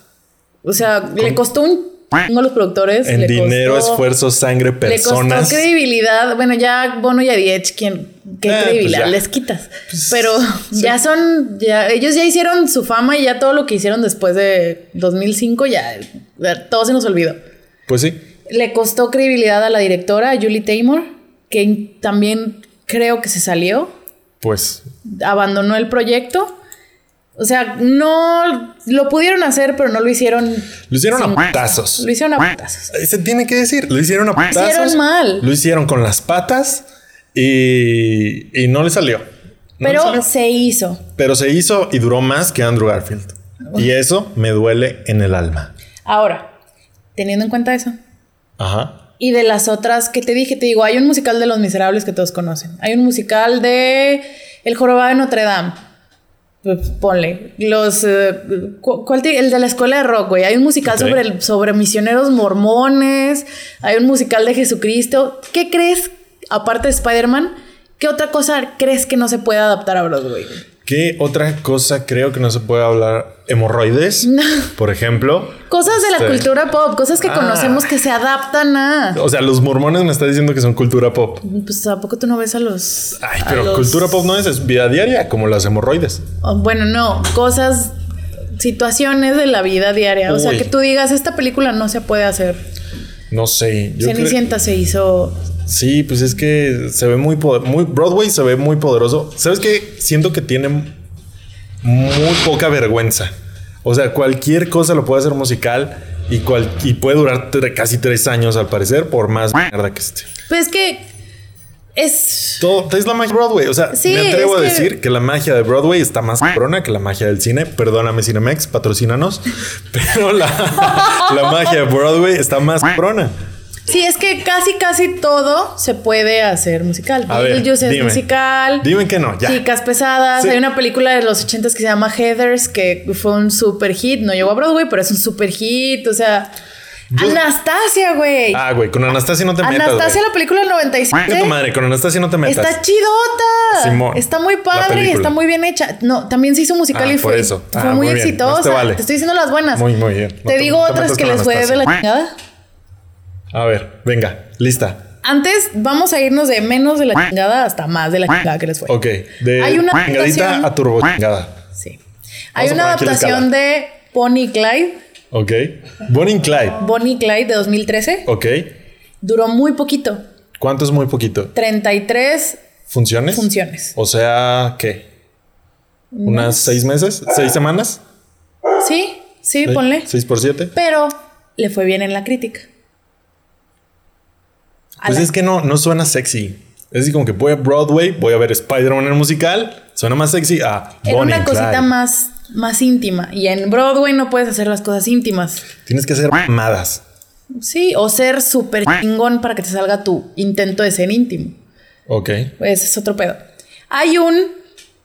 O sea, le costó un chingo a los productores. En le dinero, costó- esfuerzo, sangre, Le personas. costó credibilidad. Bueno, ya Bono y Adiech, ¿quién, ¿qué Eh, pues credibilidad les quitas? Pues, Pero sí. ya son, ya, ellos ya hicieron su fama y ya todo lo que hicieron después de 2005 ya, ya todo se nos olvidó. Pues sí. Le costó credibilidad a la directora, a Julie Taymor, que también creo que se salió, Pues. abandonó el proyecto. O sea, no lo pudieron hacer, pero no lo hicieron. Lo hicieron sin- a putazos. Lo hicieron a putazos. Se tiene que decir. Lo hicieron a putazos. Hicieron mal. Lo hicieron con las patas. Y, y no le salió. No le Pero salió. se hizo. Pero se hizo y duró más que Andrew Garfield. Y eso me duele en el alma. Ahora, teniendo en cuenta eso, Ajá. y de las otras que te dije, te digo, hay un musical de Los Miserables que todos conocen. Hay un musical de El Jorobado de Notre Dame. Pues, Ponle. Los. eh, cu- ¿Cuál te- El de la escuela de rock, güey. Hay un musical sobre, el- sobre misioneros mormones. Hay un musical de Jesucristo. ¿Qué crees, aparte de Spider-Man, qué otra cosa crees que no se puede adaptar a Broadway? ¿Qué otra cosa creo que no se puede hablar? Hemorroides, por ejemplo. Cosas de la Este, cultura pop, cosas que Ah. conocemos que se adaptan a. O sea, los mormones me está diciendo que son cultura pop. Pues ¿a poco tú no ves a los. Ay, pero los- cultura pop no es, es vida diaria, como las hemorroides. Oh, bueno, no, cosas, situaciones de la vida diaria. O sea, que tú digas, esta película no se puede hacer. No sé. Yo creo- Cenicienta se hizo. Sí, pues es que se ve muy, poder- muy Broadway se ve muy poderoso. ¿Sabes qué? Siento que tiene muy poca vergüenza. O sea, cualquier cosa lo puede hacer musical y, cual, y puede durar casi tres años al parecer, por más mierda que esté. Pues es que es. Todo es la magia de Broadway. O sea, Sí, me atrevo a que- decir que la magia de Broadway está más cabrona que la magia del cine. Perdóname, Cinemex, patrocínanos. Pero la, la magia de Broadway está más cabrona. Sí, es que casi, casi todo se puede hacer musical. A ver, es dime. musical. Dime que no, ya. Chicas pesadas. Sí. Hay una película de los ochentas que se llama Heathers, que fue un super hit. No llegó a Broadway, pero es un super hit. O sea, Yo- Anastasia, güey. Ah, güey, con Anastasia no te metas. Anastasia, la película del 97. Chinga tu madre, con Anastasia no te metas. Está chidota. Simón, está muy padre y está muy bien hecha. No, también se hizo musical Ah, y por fue, eso. fue Ah, muy, muy exitosa. No te vale. estoy diciendo las buenas. Muy, muy bien. No te te- digo no te otras que les fue de la chingada. A ver, venga, lista. Antes vamos a irnos de menos de la chingada hasta más de la chingada que les fue. Ok, de Hay una chingadita adaptación- a turbo chingada. Sí. Hay una adaptación de Bonnie y Clyde. Ok. Bonnie Clyde. Bonnie y Clyde de 2013. Ok. Duró muy poquito. ¿Cuánto es muy poquito? 33 ¿Funciones? funciones. O sea, ¿qué? ¿Unas seis meses? ¿Seis semanas? Sí, sí, ¿Sí? ponle. ¿Seis por siete? Pero le fue bien en la crítica. Pues la- es que no, no suena sexy. Es así como que voy a Broadway, voy a ver Spider-Man en el musical. Suena más sexy a Era Bonnie una and cosita Clyde. más, más íntima. Y en Broadway no puedes hacer las cosas íntimas. Tienes que hacer mamadas. Sí, o ser súper chingón para que te salga tu intento de ser íntimo. Ok. Ese es otro pedo. Hay un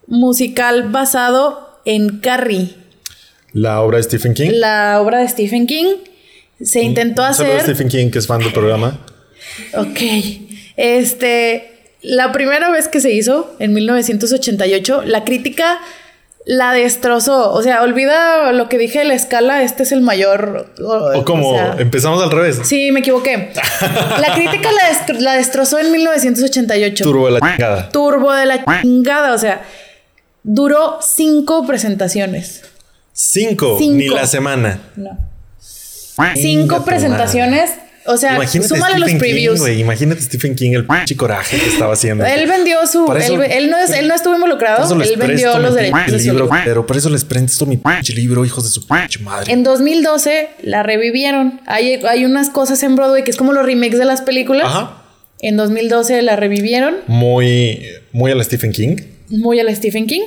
musical basado en Carrie, La obra de Stephen King. la obra de Stephen King. Se intentó hacer. Stephen King, que es fan del programa. Ok. Este. La primera vez que se hizo, en 1988, la crítica la destrozó. O sea, olvida lo que dije de la escala. Este es el mayor. O, O como o sea, empezamos al revés. Sí, me equivoqué. La crítica la, destro- la destrozó en 1988. Turbo de la chingada. Turbo de la chingada. O sea, Duró cinco presentaciones. Cinco, Cinco. ni la semana. No. Cinco presentaciones. O sea, Imagínate súmale los Stephen King, previews. güey. Imagínate Stephen King, el pinche coraje que estaba haciendo. él vendió su. Eso- él, él no es, él no estuvo involucrado. Él vendió los derechos de libro, pero por eso les presto mi pinche libro, hijos de su pinche madre. En 2012 la revivieron. Hay, hay unas cosas en Broadway que es como los remakes de las películas. Ajá. En 2012 la revivieron. Muy, muy a la Stephen King. muy a la Stephen King.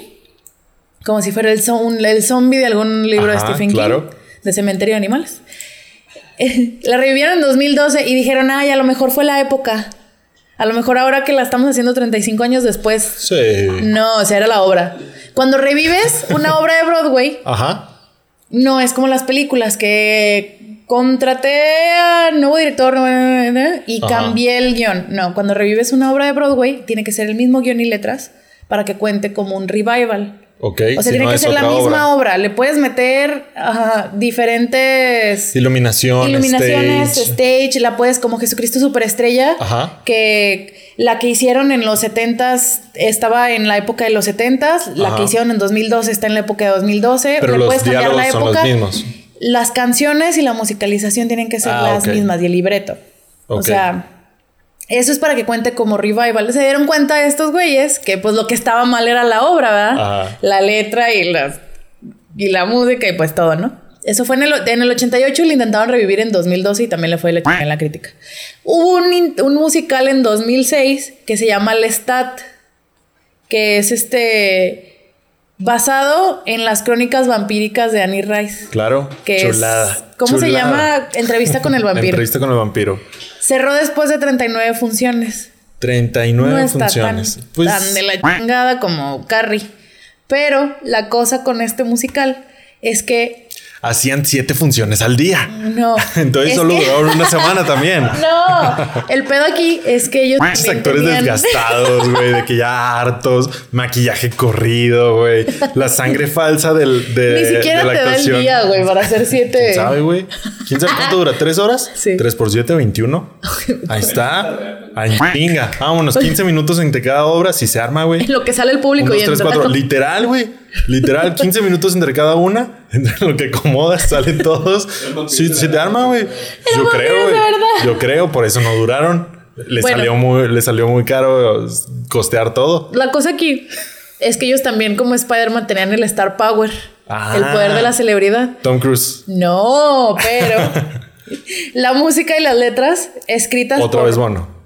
Como si fuera el, el zombie de algún libro Ajá, de Stephen claro. King. De Cementerio de Animales. la revivieron en 2012 y dijeron, ay, a lo mejor fue la época. A lo mejor ahora que la estamos haciendo 35 años después. Sí. No, o sea, era la obra. Cuando revives una obra de Broadway, Ajá. no es como las películas que contraté a nuevo director y Ajá. cambié el guion. No, cuando revives una obra de Broadway, tiene que ser el mismo guion y letras para que cuente como un revival. Ok. O sea, si tiene no que ser la misma obra. Le puedes meter diferentes Iluminación, iluminaciones, stage. stage. la puedes como Jesucristo Superestrella, Ajá. que la que hicieron en los 70s estaba en la época de los 70s, la que hicieron en 2012 está en la época de 2012, Pero le los puedes cambiar la diálogos son época. los mismos. Las canciones y la musicalización tienen que ser Ah, las mismas y el libreto. O Ok. sea, eso es para que cuente como revival. Se dieron cuenta estos güeyes que pues lo que estaba mal era la obra, ¿verdad? Ajá. La letra y las y la música y pues todo, ¿no? Eso fue en el, en el 88 y lo intentaron revivir en 2012 y también le fue la en la crítica. Hubo un, un musical en 2006 que se llama Lestat, que es este basado en las crónicas vampíricas de Annie Rice. Claro. Que Chulada. es, ¿Cómo se llama? Entrevista con el vampiro. Entrevista con el vampiro. Cerró después de 39 funciones. 39 no está funciones. tan, pues tan de la chingada como Carrie. Pero la cosa con este musical es que hacían siete funciones al día. no. Entonces es solo que- duraron una semana también. No, el pedo aquí es que ellos Muchos actores tenían- desgastados, güey, de que ya hartos, maquillaje corrido, güey, la sangre falsa del, de, Ni siquiera de la te da el actuación. día, güey, para hacer siete. ¿Quién sabe, güey? ¿Quién sabe cuánto dura? ¿Tres horas? Sí. ¿Tres por siete? ¿21? Ahí está. Ay, chinga. Vámonos, 15 minutos entre cada obra. Si se arma, güey. Lo que sale el público y tres, cuatro. Literal, güey. Literal, 15 minutos entre cada una. Entre lo que acomodas, salen todos. Si se te arma, güey. Yo creo, güey. Yo creo, por eso no duraron. Le, Bueno. salió muy, le salió muy caro costear todo. La cosa aquí es que ellos también, como Spider-Man, tenían el Star Power, Ah. el poder de la celebridad. Tom Cruise. No, pero la música y las letras escritas Otra por vez Bono.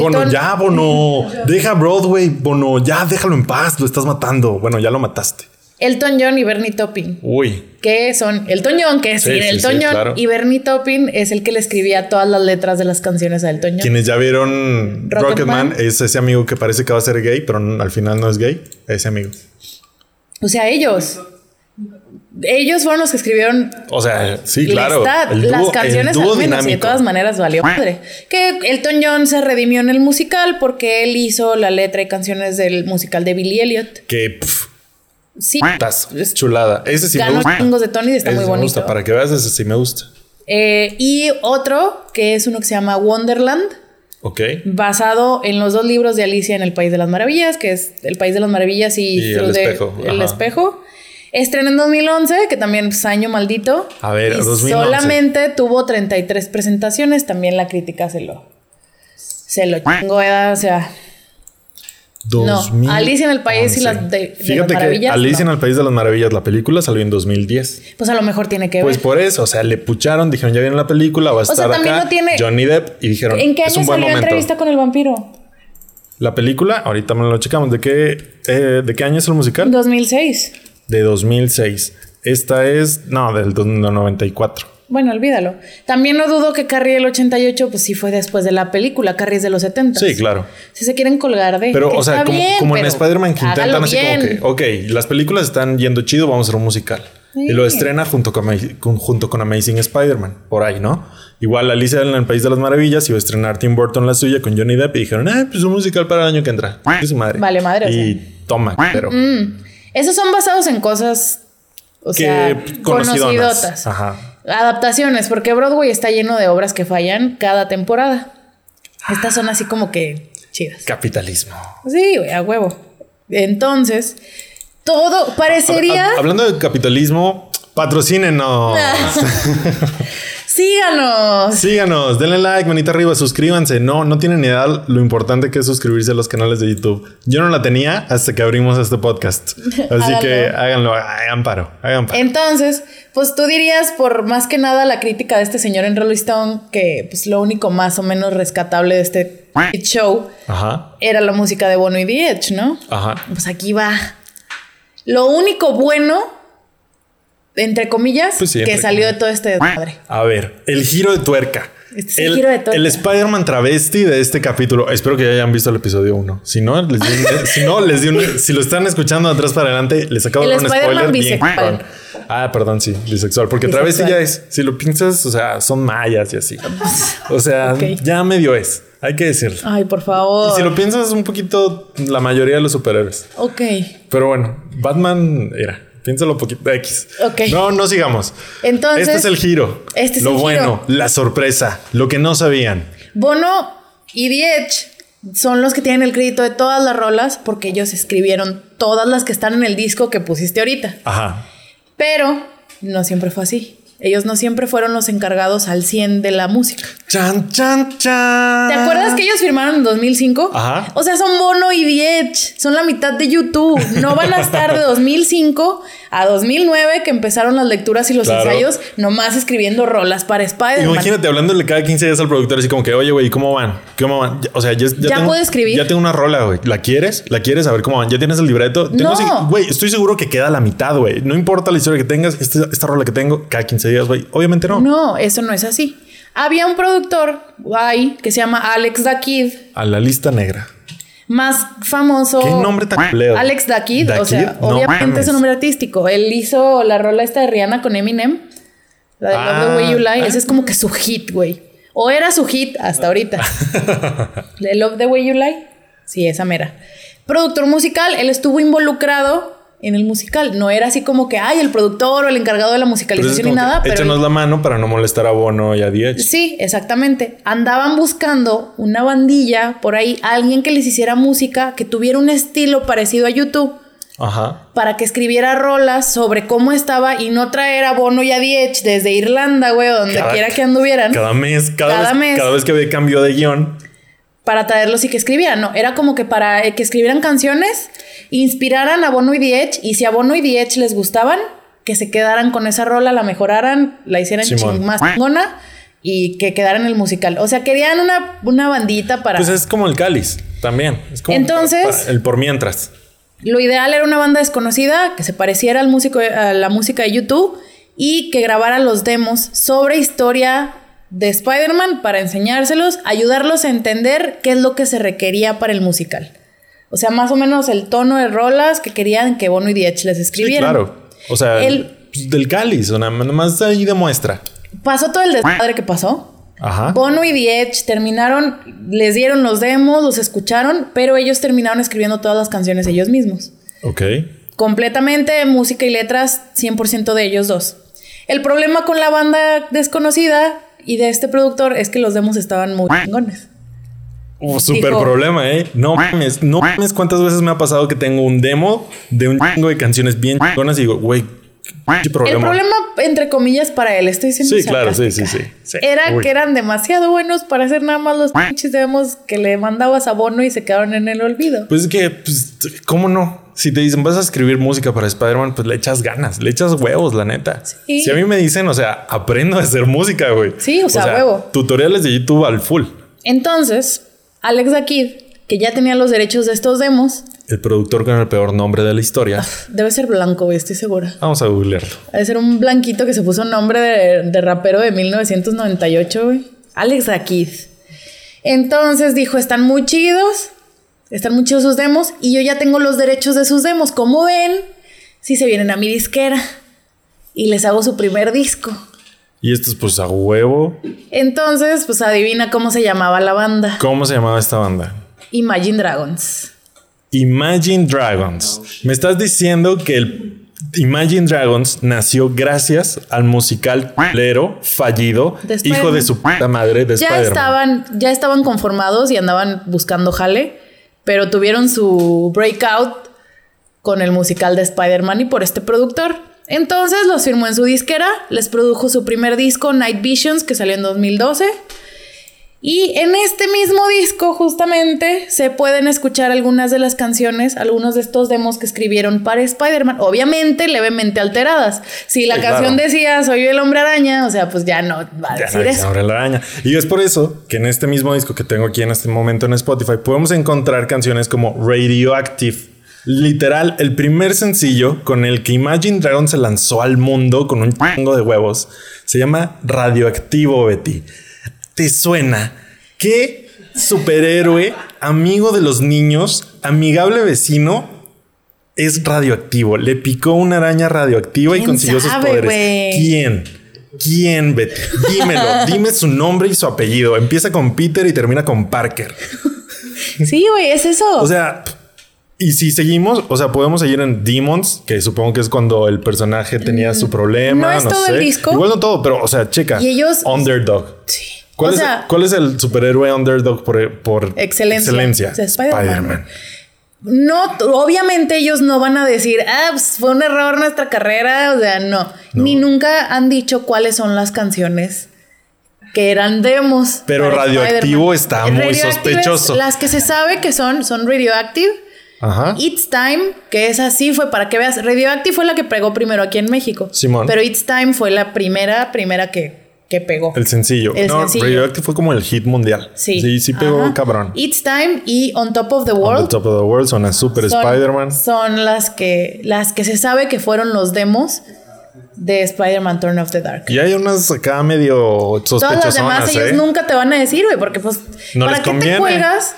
Bono, ya, Bono. Deja Broadway, Bono. Ya, déjalo en paz. Lo estás matando. Bueno, ya lo mataste. Elton John y Bernie Taupin. Uy. que son Elton John, que es Sí, sí, Elton sí, John, claro. y Bernie Taupin es el que le escribía todas las letras de las canciones a Elton John. Quienes ya vieron Rocketman. Rocketman es ese amigo que parece que va a ser gay, pero al final no es gay. Ese amigo. O sea, ellos. Ellos fueron los que escribieron O sea, sí, claro. El las el canciones al menos, y de todas maneras valió madre. Que Elton John se redimió en el musical porque él hizo la letra y canciones del musical de Billy Elliot. Que pff, Sí. estás Es- chulada. Ese sí me Ganó gusta. chingos de Tony y está Ese muy sí me bonito. gusta. Para que veas, ese sí me gusta. Eh, y otro que es uno que se llama Wonderland. Ok. basado en los dos libros de Alicia en el País de las Maravillas, que es El País de las Maravillas y, Y El Espejo, El ajá. Espejo. Estrenó en 2011, que también es año maldito. A ver, y 2011. solamente tuvo 33 presentaciones, también la crítica se lo se lo chingó, ¿verdad? o sea, 2011. no, Alicia en el País y las de, de las Fíjate que Maravillas. Alicia no. en el País de las Maravillas, la película salió en 2010. Pues a lo mejor tiene que Pues ver. por eso, o sea, le pucharon, dijeron, ya viene la película, va a sea, estar también acá. no tiene- Johnny Depp y dijeron, ¿En qué es año un buen salió momento. entrevista con el vampiro? La película, ahorita me lo checamos. ¿De qué, eh, ¿de qué año es el musical? 2006. De 2006. Esta es, no, del do- 94. Bueno, olvídalo. También no dudo que Carrie el 88, pues sí fue después de la película. Carrie es de los 70. Sí, claro. Si se quieren colgar de. Pero, o sea, como, bien, como en Spider-Man que intentan así bien. como que, ok, las películas están yendo chido, vamos a hacer un musical. Sí. Y lo estrena junto con, junto con Amazing Spider-Man, por ahí, ¿no? Igual Alicia en el País de las Maravillas iba a estrenar Tim Burton la suya con Johnny Depp y dijeron, ah, pues un musical para el año que entra. Su madre. Vale, madre, o Y toma, pero Mm. Esos son basados en cosas. O que sea, conocidotas. Ajá. Adaptaciones, porque Broadway está lleno de obras que fallan cada temporada. Estas son así como que chidas. Capitalismo. Sí, güey, a huevo. Entonces, Todo parecería. Hab- Hablando de capitalismo, patrocínenos. Síganos. Síganos, denle like, manita arriba, suscríbanse. No, no tienen ni idea lo importante que es suscribirse a los canales de YouTube. Yo no la tenía hasta que abrimos este podcast. Así que háganlo, hagan paro, hagan paro. Entonces, pues tú dirías, por más que nada, la crítica de este señor en Rolling Stone, que pues lo único más o menos rescatable de este show Ajá, era la música de Bono y The Edge, ¿no? ajá. Pues aquí va. Lo único bueno, entre comillas, Pues sí, que salió de todo este desmadre. A ver, el giro de tuerca. Este es el giro de tuerca. el Spider-Man travesti de este capítulo. Espero que ya hayan visto el episodio 1. Si no, les di un- si no, les di un- si lo están escuchando de atrás para adelante, les acabo de dar un spoiler bien bisexual. cabrón. Ah, perdón, sí, bisexual. Porque Bisexual. travesti ya es. Si lo piensas, o sea, son mayas y así. O sea, ya medio es. Hay que decirlo. Ay, por Y favor. si lo piensas, un poquito la mayoría de los superhéroes. Ok. Pero bueno, Batman era. Piénsalo poquito. X. Ok. No, no sigamos. Entonces, Este es el giro. este es lo el giro. bueno, la sorpresa, lo que no sabían. Bono y Edge son los que tienen el crédito de todas las rolas porque ellos escribieron todas las que están en el disco que pusiste ahorita. Ajá. Pero no siempre fue así. Ellos no siempre fueron los encargados al 100 de la música. Chan, chan, chan. ¿Te acuerdas que ellos firmaron en 2005? Ajá. O sea, son Bono y Edge. Son la mitad de YouTube. No van a estar de 2005 a 2009 que empezaron las lecturas y los Claro. ensayos nomás escribiendo rolas para Spider-Man. Imagínate hablándole cada 15 días al productor así como que, oye, güey, ¿cómo van? ¿Cómo van? O sea, ya, Ya tengo, puedo escribir. Ya tengo una rola, güey. ¿La quieres? ¿La quieres? A ver cómo van. ¿Ya tienes el libreto? Tengo No. Güey, estoy seguro que queda la mitad, güey. No importa la historia que tengas, esta, esta rola que tengo cada 15 días, güey. Obviamente no. No, eso no es así. Había un productor ahí que se llama Alex Da Kid, A la lista negra. más famoso. ¿Qué nombre tan? Alex Da Kid, Da o sea, Kid, obviamente es un nombre artístico. Él hizo la rola esta de Rihanna con Eminem, la de Love the Ah, Way You Lie. ah. Ese es como que su hit, güey. O era su hit hasta ahorita. de Love the Way You Lie. Sí, esa mera. Productor musical, él estuvo involucrado en el musical. No era así como que, ay, el productor o el encargado de la musicalización ni nada, pero échanos la mano para no molestar a Bono y a Diez. Sí, exactamente. Andaban buscando una bandilla por ahí, alguien que les hiciera música, que tuviera un estilo parecido a YouTube, Ajá. para que escribiera rolas sobre cómo estaba y no traer a Bono y a Diech desde Irlanda, güey, o donde Cada- quiera que anduvieran, Cada mes, cada, Cada vez, mes. cada vez que había cambio de guion. Para traerlos y que escribieran. No, era como que para eh, que escribieran canciones, inspiraran a Bono y Diech, y si a Bono y Diech les gustaban, que se quedaran con esa rola, la mejoraran, la hicieran ching- más chingona y que quedara en el musical. O sea, querían una, una bandita para... Pues es como el cáliz también. Es como Entonces- el por mientras. Lo ideal era una banda desconocida que se pareciera al músico, a la música de YouTube y que grabara los demos sobre historia de Spider-Man para enseñárselos, ayudarlos a entender qué es lo que se requería para el musical. O sea, más o menos el tono de rolas que querían que Bono y Diech les Sí, escribieran. claro. O sea, El- pues, del cáliz, nada más ahí demuestra. Pasó todo el desmadre que pasó. Ajá. Bono y Diech terminaron, les dieron los demos, los escucharon, pero ellos terminaron escribiendo todas las canciones ellos mismos. Ok. completamente música y letras 100% de ellos dos. El problema con la banda desconocida y de este productor es que los demos estaban muy chingones. Uh, super Dijo- problema, ¿eh? No mames, no mames cuántas veces me ha pasado que tengo un demo de un chingo de canciones bien chingonas y digo, güey, qué problema. El problema, entre comillas, para él, estoy diciendo Sí, claro, sí, sí, sí. sí. Era Uy. que eran demasiado buenos para hacer nada más los pinches demos que le mandabas a Bono y se quedaron en el olvido. Pues es que, pues, ¿cómo no? Si te dicen vas a escribir música para Spider-Man, pues le echas ganas, le echas huevos, la neta. Sí. Si a mí me dicen, o sea, aprendo a hacer música, güey. Sí, o sea, huevo. Tutoriales de YouTube al full. Entonces, Alex da Kid, que ya tenía los derechos de estos demos, El productor con el peor nombre de la historia. debe ser blanco, güey, estoy segura. Vamos a googlearlo. Debe ser un blanquito que se puso nombre de, de rapero de 1998, güey. Alex da Kid. Entonces dijo, están muy chidos, están muy chidos sus demos y yo ya tengo los derechos de sus demos. Como ven, si se vienen a mi disquera y les hago su primer disco. Y esto es pues a huevo. Entonces, pues adivina cómo se llamaba la banda. ¿Cómo se llamaba esta banda? Imagine Dragons. Imagine Dragons. Me estás diciendo que el Imagine Dragons nació gracias al musical culero fallido, De hijo de su puta madre de Ya Spider-Man. estaban, ya estaban conformados y andaban buscando jale, pero tuvieron su breakout con el musical de Spider-Man y por este productor. Entonces los firmó en su disquera, les produjo su primer disco, Night Visions, que salió en 2012. Y en este mismo disco, justamente, se pueden escuchar algunas de las canciones, algunos de estos demos que escribieron para Spider-Man, obviamente levemente alteradas. Si la Sí, canción claro. decía Soy el hombre araña, o sea, pues ya no va a Ya decir nadie eso. la araña. Y es por eso que en este mismo disco que tengo aquí en este momento en Spotify podemos encontrar canciones como Radioactive. Literal, el primer sencillo con el que Imagine Dragon se lanzó al mundo con un chingo de huevos se llama Radioactivo, Betty. ¿Te suena? ¿Qué superhéroe, amigo de los niños, amigable vecino, es radioactivo? Le picó una araña radioactiva y ¿Quién consiguió sus poderes. ¿Quién? ¿Quién, Betty? Dímelo. Dime su nombre y su apellido. Empieza con Peter y termina con Parker. Sí, güey, es eso. O sea, y si seguimos, o sea, podemos seguir en Demons, que supongo que es cuando el personaje tenía su problema. Mm, no es No, todo sé. el disco. Igual no todo, pero, o sea, checa. Y ellos- Underdog. sí. ¿Cuál, o es, sea, ¿Cuál es el superhéroe underdog por, por Excelencia. excelencia? O sea, Spider-Man. No, obviamente ellos no van a decir, ah, pues, fue un error nuestra carrera. O sea, no. Ni nunca han dicho cuáles son las canciones que eran demos. Pero Radioactivo está muy sospechoso. Las que se sabe que son, son Radioactive. Ajá. It's Time, que es así, fue para que veas. Radioactive fue la que pegó primero aquí en México. Simón. Pero It's Time fue la primera, primera que, que pegó. El sencillo. El no, sencillo. Radioactive fue como el hit mundial. Sí. Sí, sí pegó Ajá. cabrón. It's Time y On Top of the On World. the top of the world son a Super Spider-Man. son las que las que se sabe que fueron los demos de Spider-Man Turn of the Dark. Y hay unas acá medio Todas las demás ellos ¿eh? nunca te van a decir, güey, porque pues No ¿para les qué conviene. te cuelgas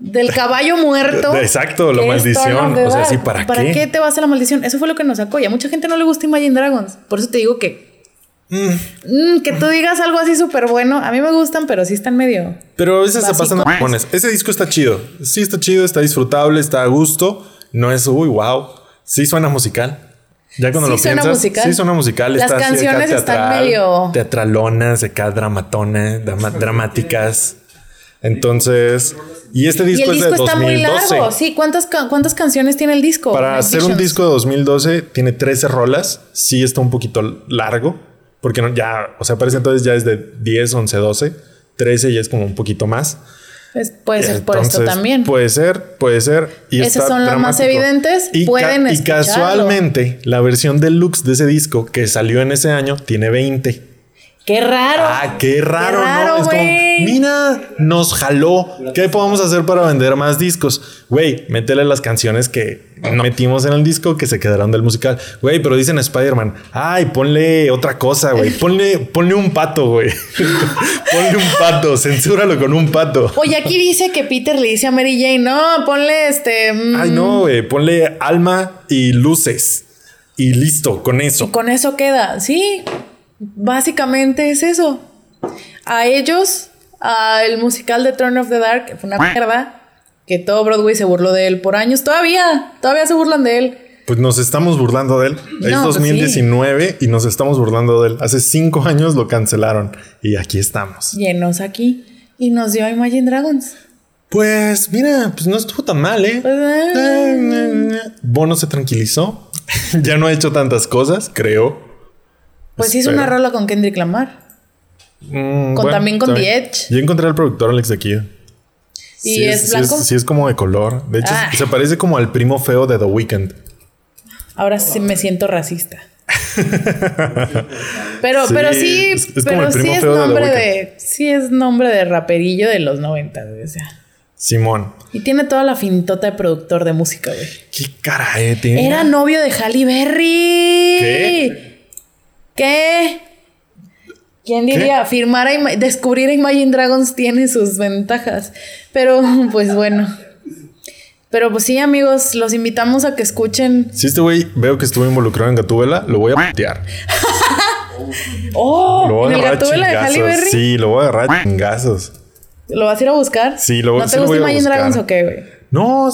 del caballo muerto? Exacto, la maldición. O sea, sí, ¿para qué? qué te vas a la maldición? Eso fue lo que nos sacó. Y a mucha gente no le gusta Imagine Dragons. Por eso te digo que Mm, que tú digas algo así súper bueno. A mí me gustan, pero sí están medio. Pero a veces se pasan mamones. Ese disco está chido. Sí, está chido, está disfrutable, está a gusto. No es, uy, wow. Sí suena musical. Ya cuando Sí lo suena piensas, musical. sí suena musical. Las está así acá canciones están teatral, medio- Teatralonas, acá dramatonas, drama- dramáticas. Entonces, y este Y disco, el es disco de está 2012. muy largo. Sí, ¿cuántas, ¿cuántas canciones tiene el disco? Para hacer un disco de 2012, tiene 13 rolas. Sí está un poquito largo. Porque no, ya, o sea, parece entonces ya es de 10, 11, 12. 13 ya es como un poquito más. Pues puede ser por esto también. Puede ser, puede ser. Y Esas está son las más evidentes, Y, pueden y escucharlo. casualmente, la versión deluxe de ese disco que salió en ese año tiene 20. Qué raro. Ah, qué raro, raro, ¿no? Es como, mira, nos jaló. ¿Qué podemos hacer para vender más discos? Güey, métele las canciones que no metimos en el disco que se quedaron del musical. Güey, pero dicen Spider-Man. Ay, ponle otra cosa, güey. Ponle, ponle un pato, güey. ponle un pato. Censúralo con un pato. Oye, aquí dice que Peter le dice a Mary Jane, no, ponle este. mm, Ay, no, güey. Ponle alma y luces. Y listo, con eso. Con eso queda. Sí, básicamente es eso. A ellos, a el musical de Turn of the Dark, que fue una mierda, que todo Broadway se burló de él por años. Todavía, todavía se burlan de él. Pues nos estamos burlando de él. es No, pues 2019 y nos estamos burlando de él. Hace cinco años lo cancelaron y aquí estamos. Llenos aquí. Y nos dio Imagine Dragons. Pues mira, pues no estuvo tan mal, ¿eh? Pues, ah. Bono se tranquilizó. ya no ha hecho tantas cosas, creo. Pues hizo una rola con Kendrick Lamar. Mm, Con- también con está The. Edge. Yo encontré al productor Alex de aquí. ¿Y Sí es sí blanco? sí es como de color. De hecho, Ah. se parece como al primo feo de The Weeknd. Ahora sí me siento racista. Pero sí, pero sí, es- es como pero el sí primo es de nombre de, sí es nombre de raperillo de los 90, güey, o sea. Simón. Y tiene toda la fintota de productor de música, güey. Qué cara, eh. tiene. Era novio de Halle Berry. ¿Qué? ¿Qué? ¿Quién diría? Firmar a Ima- descubrir a Imagine Dragons tiene sus ventajas. Pero, pues bueno. Pero pues sí, amigos, los invitamos a que escuchen. Si este güey veo que estuvo involucrado en Gatúbela, lo voy a patear. ¡Oh! Lo voy ¿En a agarrar Gatúbela de Halle chingazos. Berry? Sí, lo voy a agarrar chingazos. ¿Lo vas a ir a buscar? Sí, lo- ¿No sí te gusta voy Imagine. Dragons o qué, güey? No,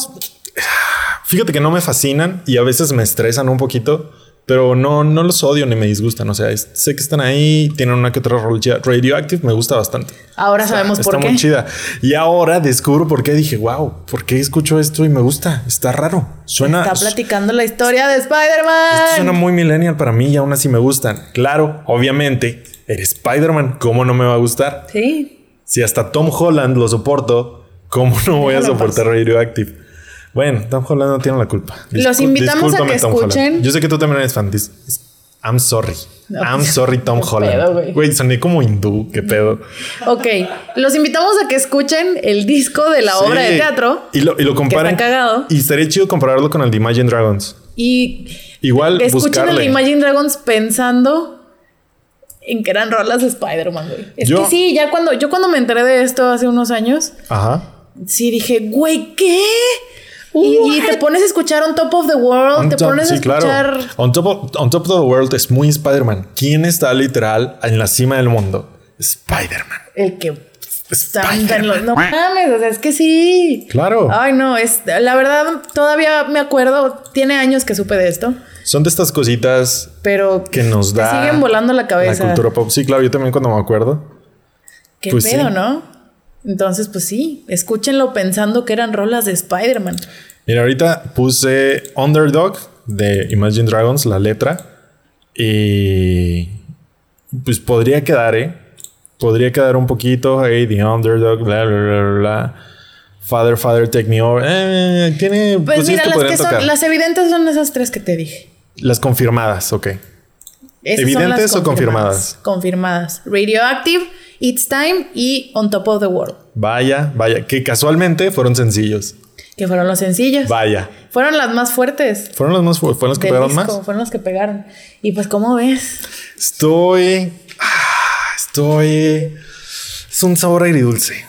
fíjate que no me fascinan y a veces me estresan un poquito, Pero no, no los odio ni me disgustan. O sea, es- sé que están ahí, tienen una que otra rolilla. Radioactive me gusta bastante. Ahora sabemos Está por qué. muy chida. Y ahora descubro por qué dije, wow, ¿por qué escucho esto y me gusta? Está raro. Suena. Está platicando la historia de Esto suena Spider-Man. muy millennial para mí y aún así me gustan. Claro, obviamente, eres Spider-Man. ¿Cómo no me va a gustar? Sí. Si hasta Tom Holland lo soporto, ¿cómo no voy a soportar Radioactive? Bueno, Tom Holland no tiene la culpa. Los invitamos a que escuchen. Yo sé que tú también eres fan. I'm sorry. No, I'm sorry, Tom Holland. güey. Soné como hindú. Qué pedo. Ok. Los invitamos a que escuchen el disco de la obra de teatro. Y lo, y lo comparen. está cagado. Y estaría chido compararlo con el de Imagine Dragons. Y Igual escuchen el buscarle. de Imagine Dragons pensando en que eran rolas de Spider-Man, güey. Es Yo- que sí, ya cuando yo cuando me enteré de esto hace unos años, Ajá. sí dije, güey, ¿qué? Y, y te pones a escuchar On Top of the World, On te top- pones a claro. escuchar. On top, of, on top of the world es muy Spider-Man. ¿Quién está literal en la cima del mundo? Spider-Man. El que está los- No mames, o sea, es que sí. Claro. Ay, no, es la verdad, todavía me acuerdo, tiene años que supe de esto, Son de estas cositas pero que nos te da siguen volando la cabeza. La cultura pop. Sí, claro, yo también cuando me acuerdo. Qué Pues pedo, sí. ¿no? Entonces, pues sí, escúchenlo pensando que eran rolas de Spider-Man. Mira, ahorita puse Underdog de Imagine Dragons, la letra. Y pues podría quedar, ¿eh? Podría quedar un poquito. Hey, the Underdog, bla, bla, bla, bla. Father, Father, take me over. Eh, tiene. Pues, Pues, mira, las son, evidentes son esas tres que te dije. Las confirmadas, ok. Esas ¿Evidentes o confirmadas? Confirmadas. Radioactive, It's Time y On Top of the World, Vaya, vaya. Que casualmente fueron sencillos. Que fueron los sencillos. Vaya. Fueron las más fuertes. Fueron los más fu- fueron los que pegaron disco, más. Fueron los que pegaron. Y pues, ¿cómo ves? Estoy. ah, Estoy. Es un sabor agridulce.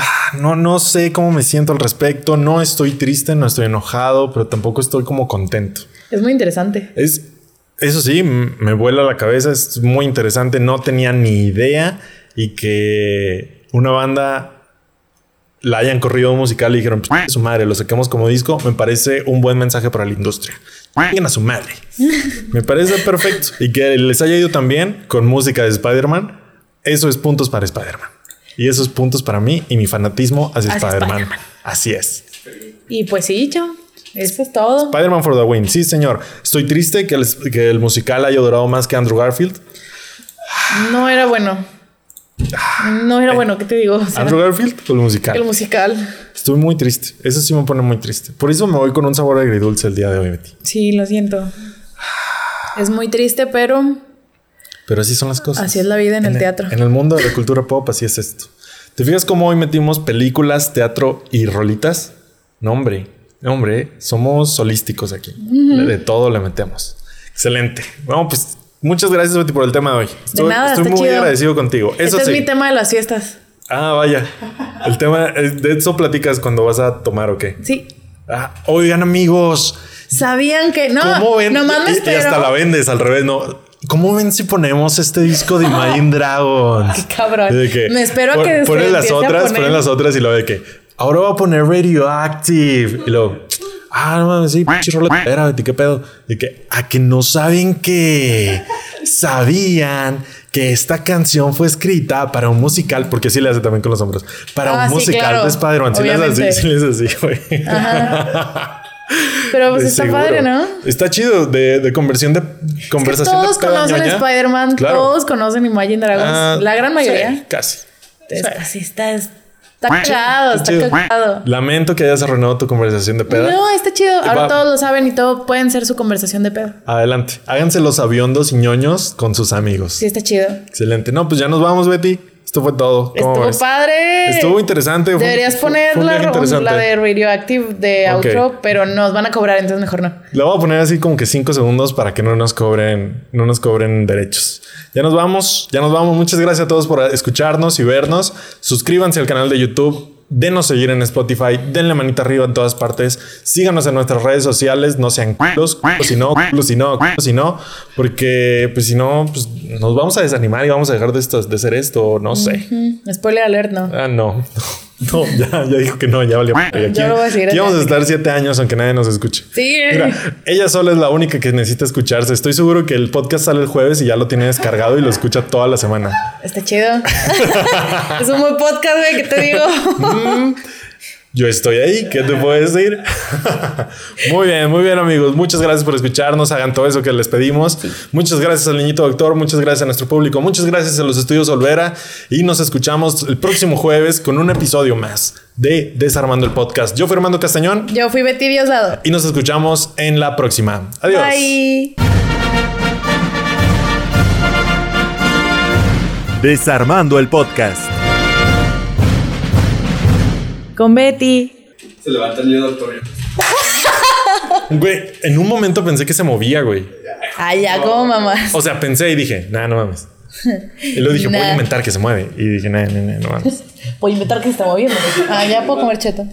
Ah, No, no sé cómo me siento al respecto. No estoy triste, no estoy enojado, pero tampoco estoy como contento. Es muy interesante. Es. Eso sí, me vuela la cabeza. Es muy interesante. No tenía ni idea. Y que una banda la hayan corrido musical y dijeron, "Pues, su madre, lo saquemos como disco, me parece un buen mensaje para la industria. Lleguen a su madre. me parece perfecto. Y que les haya ido también con música de Spider-Man, eso es puntos para Spider-Man. Y esos puntos para mí y mi fanatismo hacia Hacia Spider-Man. Spider-Man. Así es. Y pues sí, Cho. Eso es todo. Spider-Man for the win. Sí, señor. Estoy triste que el, que el musical haya durado más que Andrew Garfield. No era bueno. No era bueno, ¿qué te digo? O sea, Andrew Garfield el musical. el musical. Estoy muy triste. Eso sí me pone muy triste. Por eso me voy con un sabor agridulce el día de hoy, Betty. Sí, lo siento. Es muy triste, pero Pero así son las cosas. Así es la vida en el teatro. En el mundo de la cultura pop, así es esto. ¿Te fijas cómo hoy metimos películas, teatro y rolitas? No, hombre. No, hombre. Somos solísticos aquí. De todo le metemos. Excelente. Bueno, pues muchas gracias, Betty, por el tema de hoy. Estoy, nada, estoy está muy chido. agradecido contigo. Eso este sí. es mi tema de las fiestas. Ah, vaya. El tema es- de eso platicas cuando vas a tomar o qué. Sí. Ah, oigan, amigos. Sabían que no. ¿Cómo ven? Nomás me Y- y, hasta la vendes al revés, ¿no? ¿Cómo ven si ponemos este disco de Imagine Dragons? Qué cabrón. De que Me espero a pon- que Ponen las otras, ponen las otras y lo de que ahora va a poner Radioactive. Y luego, ah, no mames, sí, pinche rola era, Betty, qué pedo. Y que, a que no saben que sabían que esta canción fue escrita para un musical, porque sí le hace también con los hombros, para Ah, un sí, musical claro. de Spider-Man. Sí así, sí le hace así, güey. Pero pues De está seguro. padre, ¿no? Está chido de, de conversión de Es que conversación. todos de conocen. Spider-Man, Claro. todos conocen Imagine Dragons. Ah, la gran mayoría. sí, casi. Está, sí, está, está cagado, está Chido. cagado. Lamento que hayas arruinado tu conversación de peda. No, está chido. Ahora Va- todos lo saben y todo pueden ser su conversación de pedo. Adelante. Háganse los aviondos y ñoños con sus amigos. Sí, está chido. Excelente. No, pues ya nos vamos, Betty. Esto fue todo. ¿Cómo Estuvo ves? padre. Estuvo interesante. Deberías fue- poner fue la, la de Radioactive de outro, pero nos van a cobrar, entonces mejor no. Le voy a poner así como que cinco segundos para que no nos cobren, no nos cobren derechos. Ya nos vamos, ya nos vamos. Muchas gracias a todos por escucharnos y vernos. Suscríbanse al canal de YouTube. Denos seguir en Spotify, denle manita arriba en todas partes. Síganos en nuestras redes sociales, no sean culos, culos si no, culos si no, culos si no, porque pues si no, pues nos vamos a desanimar y vamos a dejar de, esto, de hacer esto, no sé. Mm, spoiler alert, no. Ah, no. No, ya, ya dijo que no, ya valió. Aquí, Yo lo voy a seguir aquí vamos a estar siete años aunque nadie nos escuche. Sí. Mira, ella sola es la única que necesita escucharse. Estoy seguro que el podcast sale el jueves y ya lo tiene descargado y lo escucha toda la semana. Está chido. es un buen podcast, güey, que te digo. Yo estoy ahí, ¿qué te puedo decir? muy bien, muy bien amigos. Muchas gracias por escucharnos, hagan todo eso que les pedimos. Muchas gracias al niñito doctor, muchas gracias a nuestro público, muchas gracias a los estudios Olvera y nos escuchamos el próximo jueves con un episodio más de Desarmando el Podcast. Yo fui Armando Castañón Yo fui Betty Diosdado. y nos escuchamos en la próxima. Adiós. Bye. Desarmando el podcast. Con Betty. Se levanta el niño doctor. Güey, en un momento pensé que se movía, güey. Ay, ya, como mamás. O sea, pensé y dije, nah, no mames. Y luego dije, voy a inventar que se mueve. Y dije, nah, nah, nah, no mames. Voy a inventar que se está moviendo. Ah, ya puedo comer cheto.